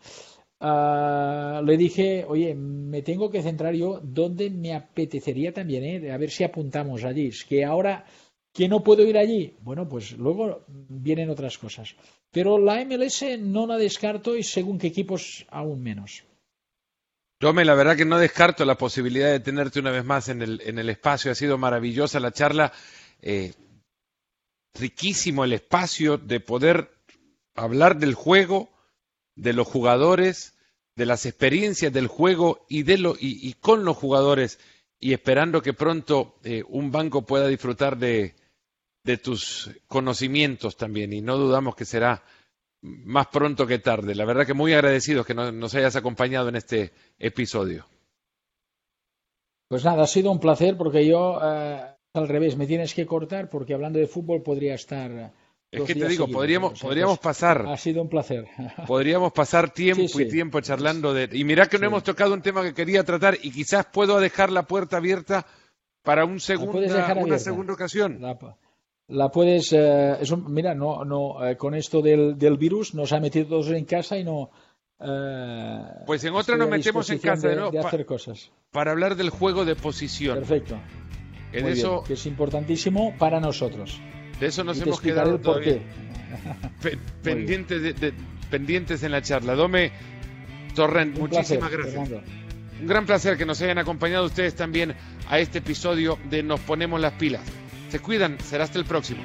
Ah, le dije, oye, me tengo que centrar yo donde me apetecería también, ¿eh? a ver si apuntamos allí. Es que ahora que no puedo ir allí, bueno, pues luego vienen otras cosas. Pero la MLS no la descarto y según qué equipos aún menos. Tome, la verdad que no descarto la posibilidad de tenerte una vez más en el, en el espacio. Ha sido maravillosa la charla. Eh, riquísimo el espacio de poder hablar del juego, de los jugadores, de las experiencias del juego y, de lo, y, con los jugadores y esperando que pronto eh, un banco pueda disfrutar de, de tus conocimientos también. Y no dudamos que será más pronto que tarde. La verdad que muy agradecidos que nos hayas acompañado en este episodio. Pues nada, ha sido un placer porque yo eh, al revés me tienes que cortar porque hablando de fútbol podría estar. Es que te digo, podríamos, podríamos pasar. Ha sido un placer. [laughs] Podríamos pasar tiempo y tiempo charlando de. Y mira que no hemos tocado un tema que quería tratar y quizás puedo dejar la puerta abierta para un segundo, una segunda ocasión. La puedes eh, mira no no eh, con esto del, del, virus nos ha metido todos en casa y no eh, pues en otra nos metemos en casa de, hacer cosas. para hablar del juego de posición. Perfecto. Eso que es importantísimo para nosotros de eso nos hemos quedado todavía. pendientes de, pendientes en la charla. Dome Torrent muchísimas gracias. Un gran placer que nos hayan acompañado ustedes también a este episodio de Nos ponemos las pilas. Se cuidan, será hasta el próximo.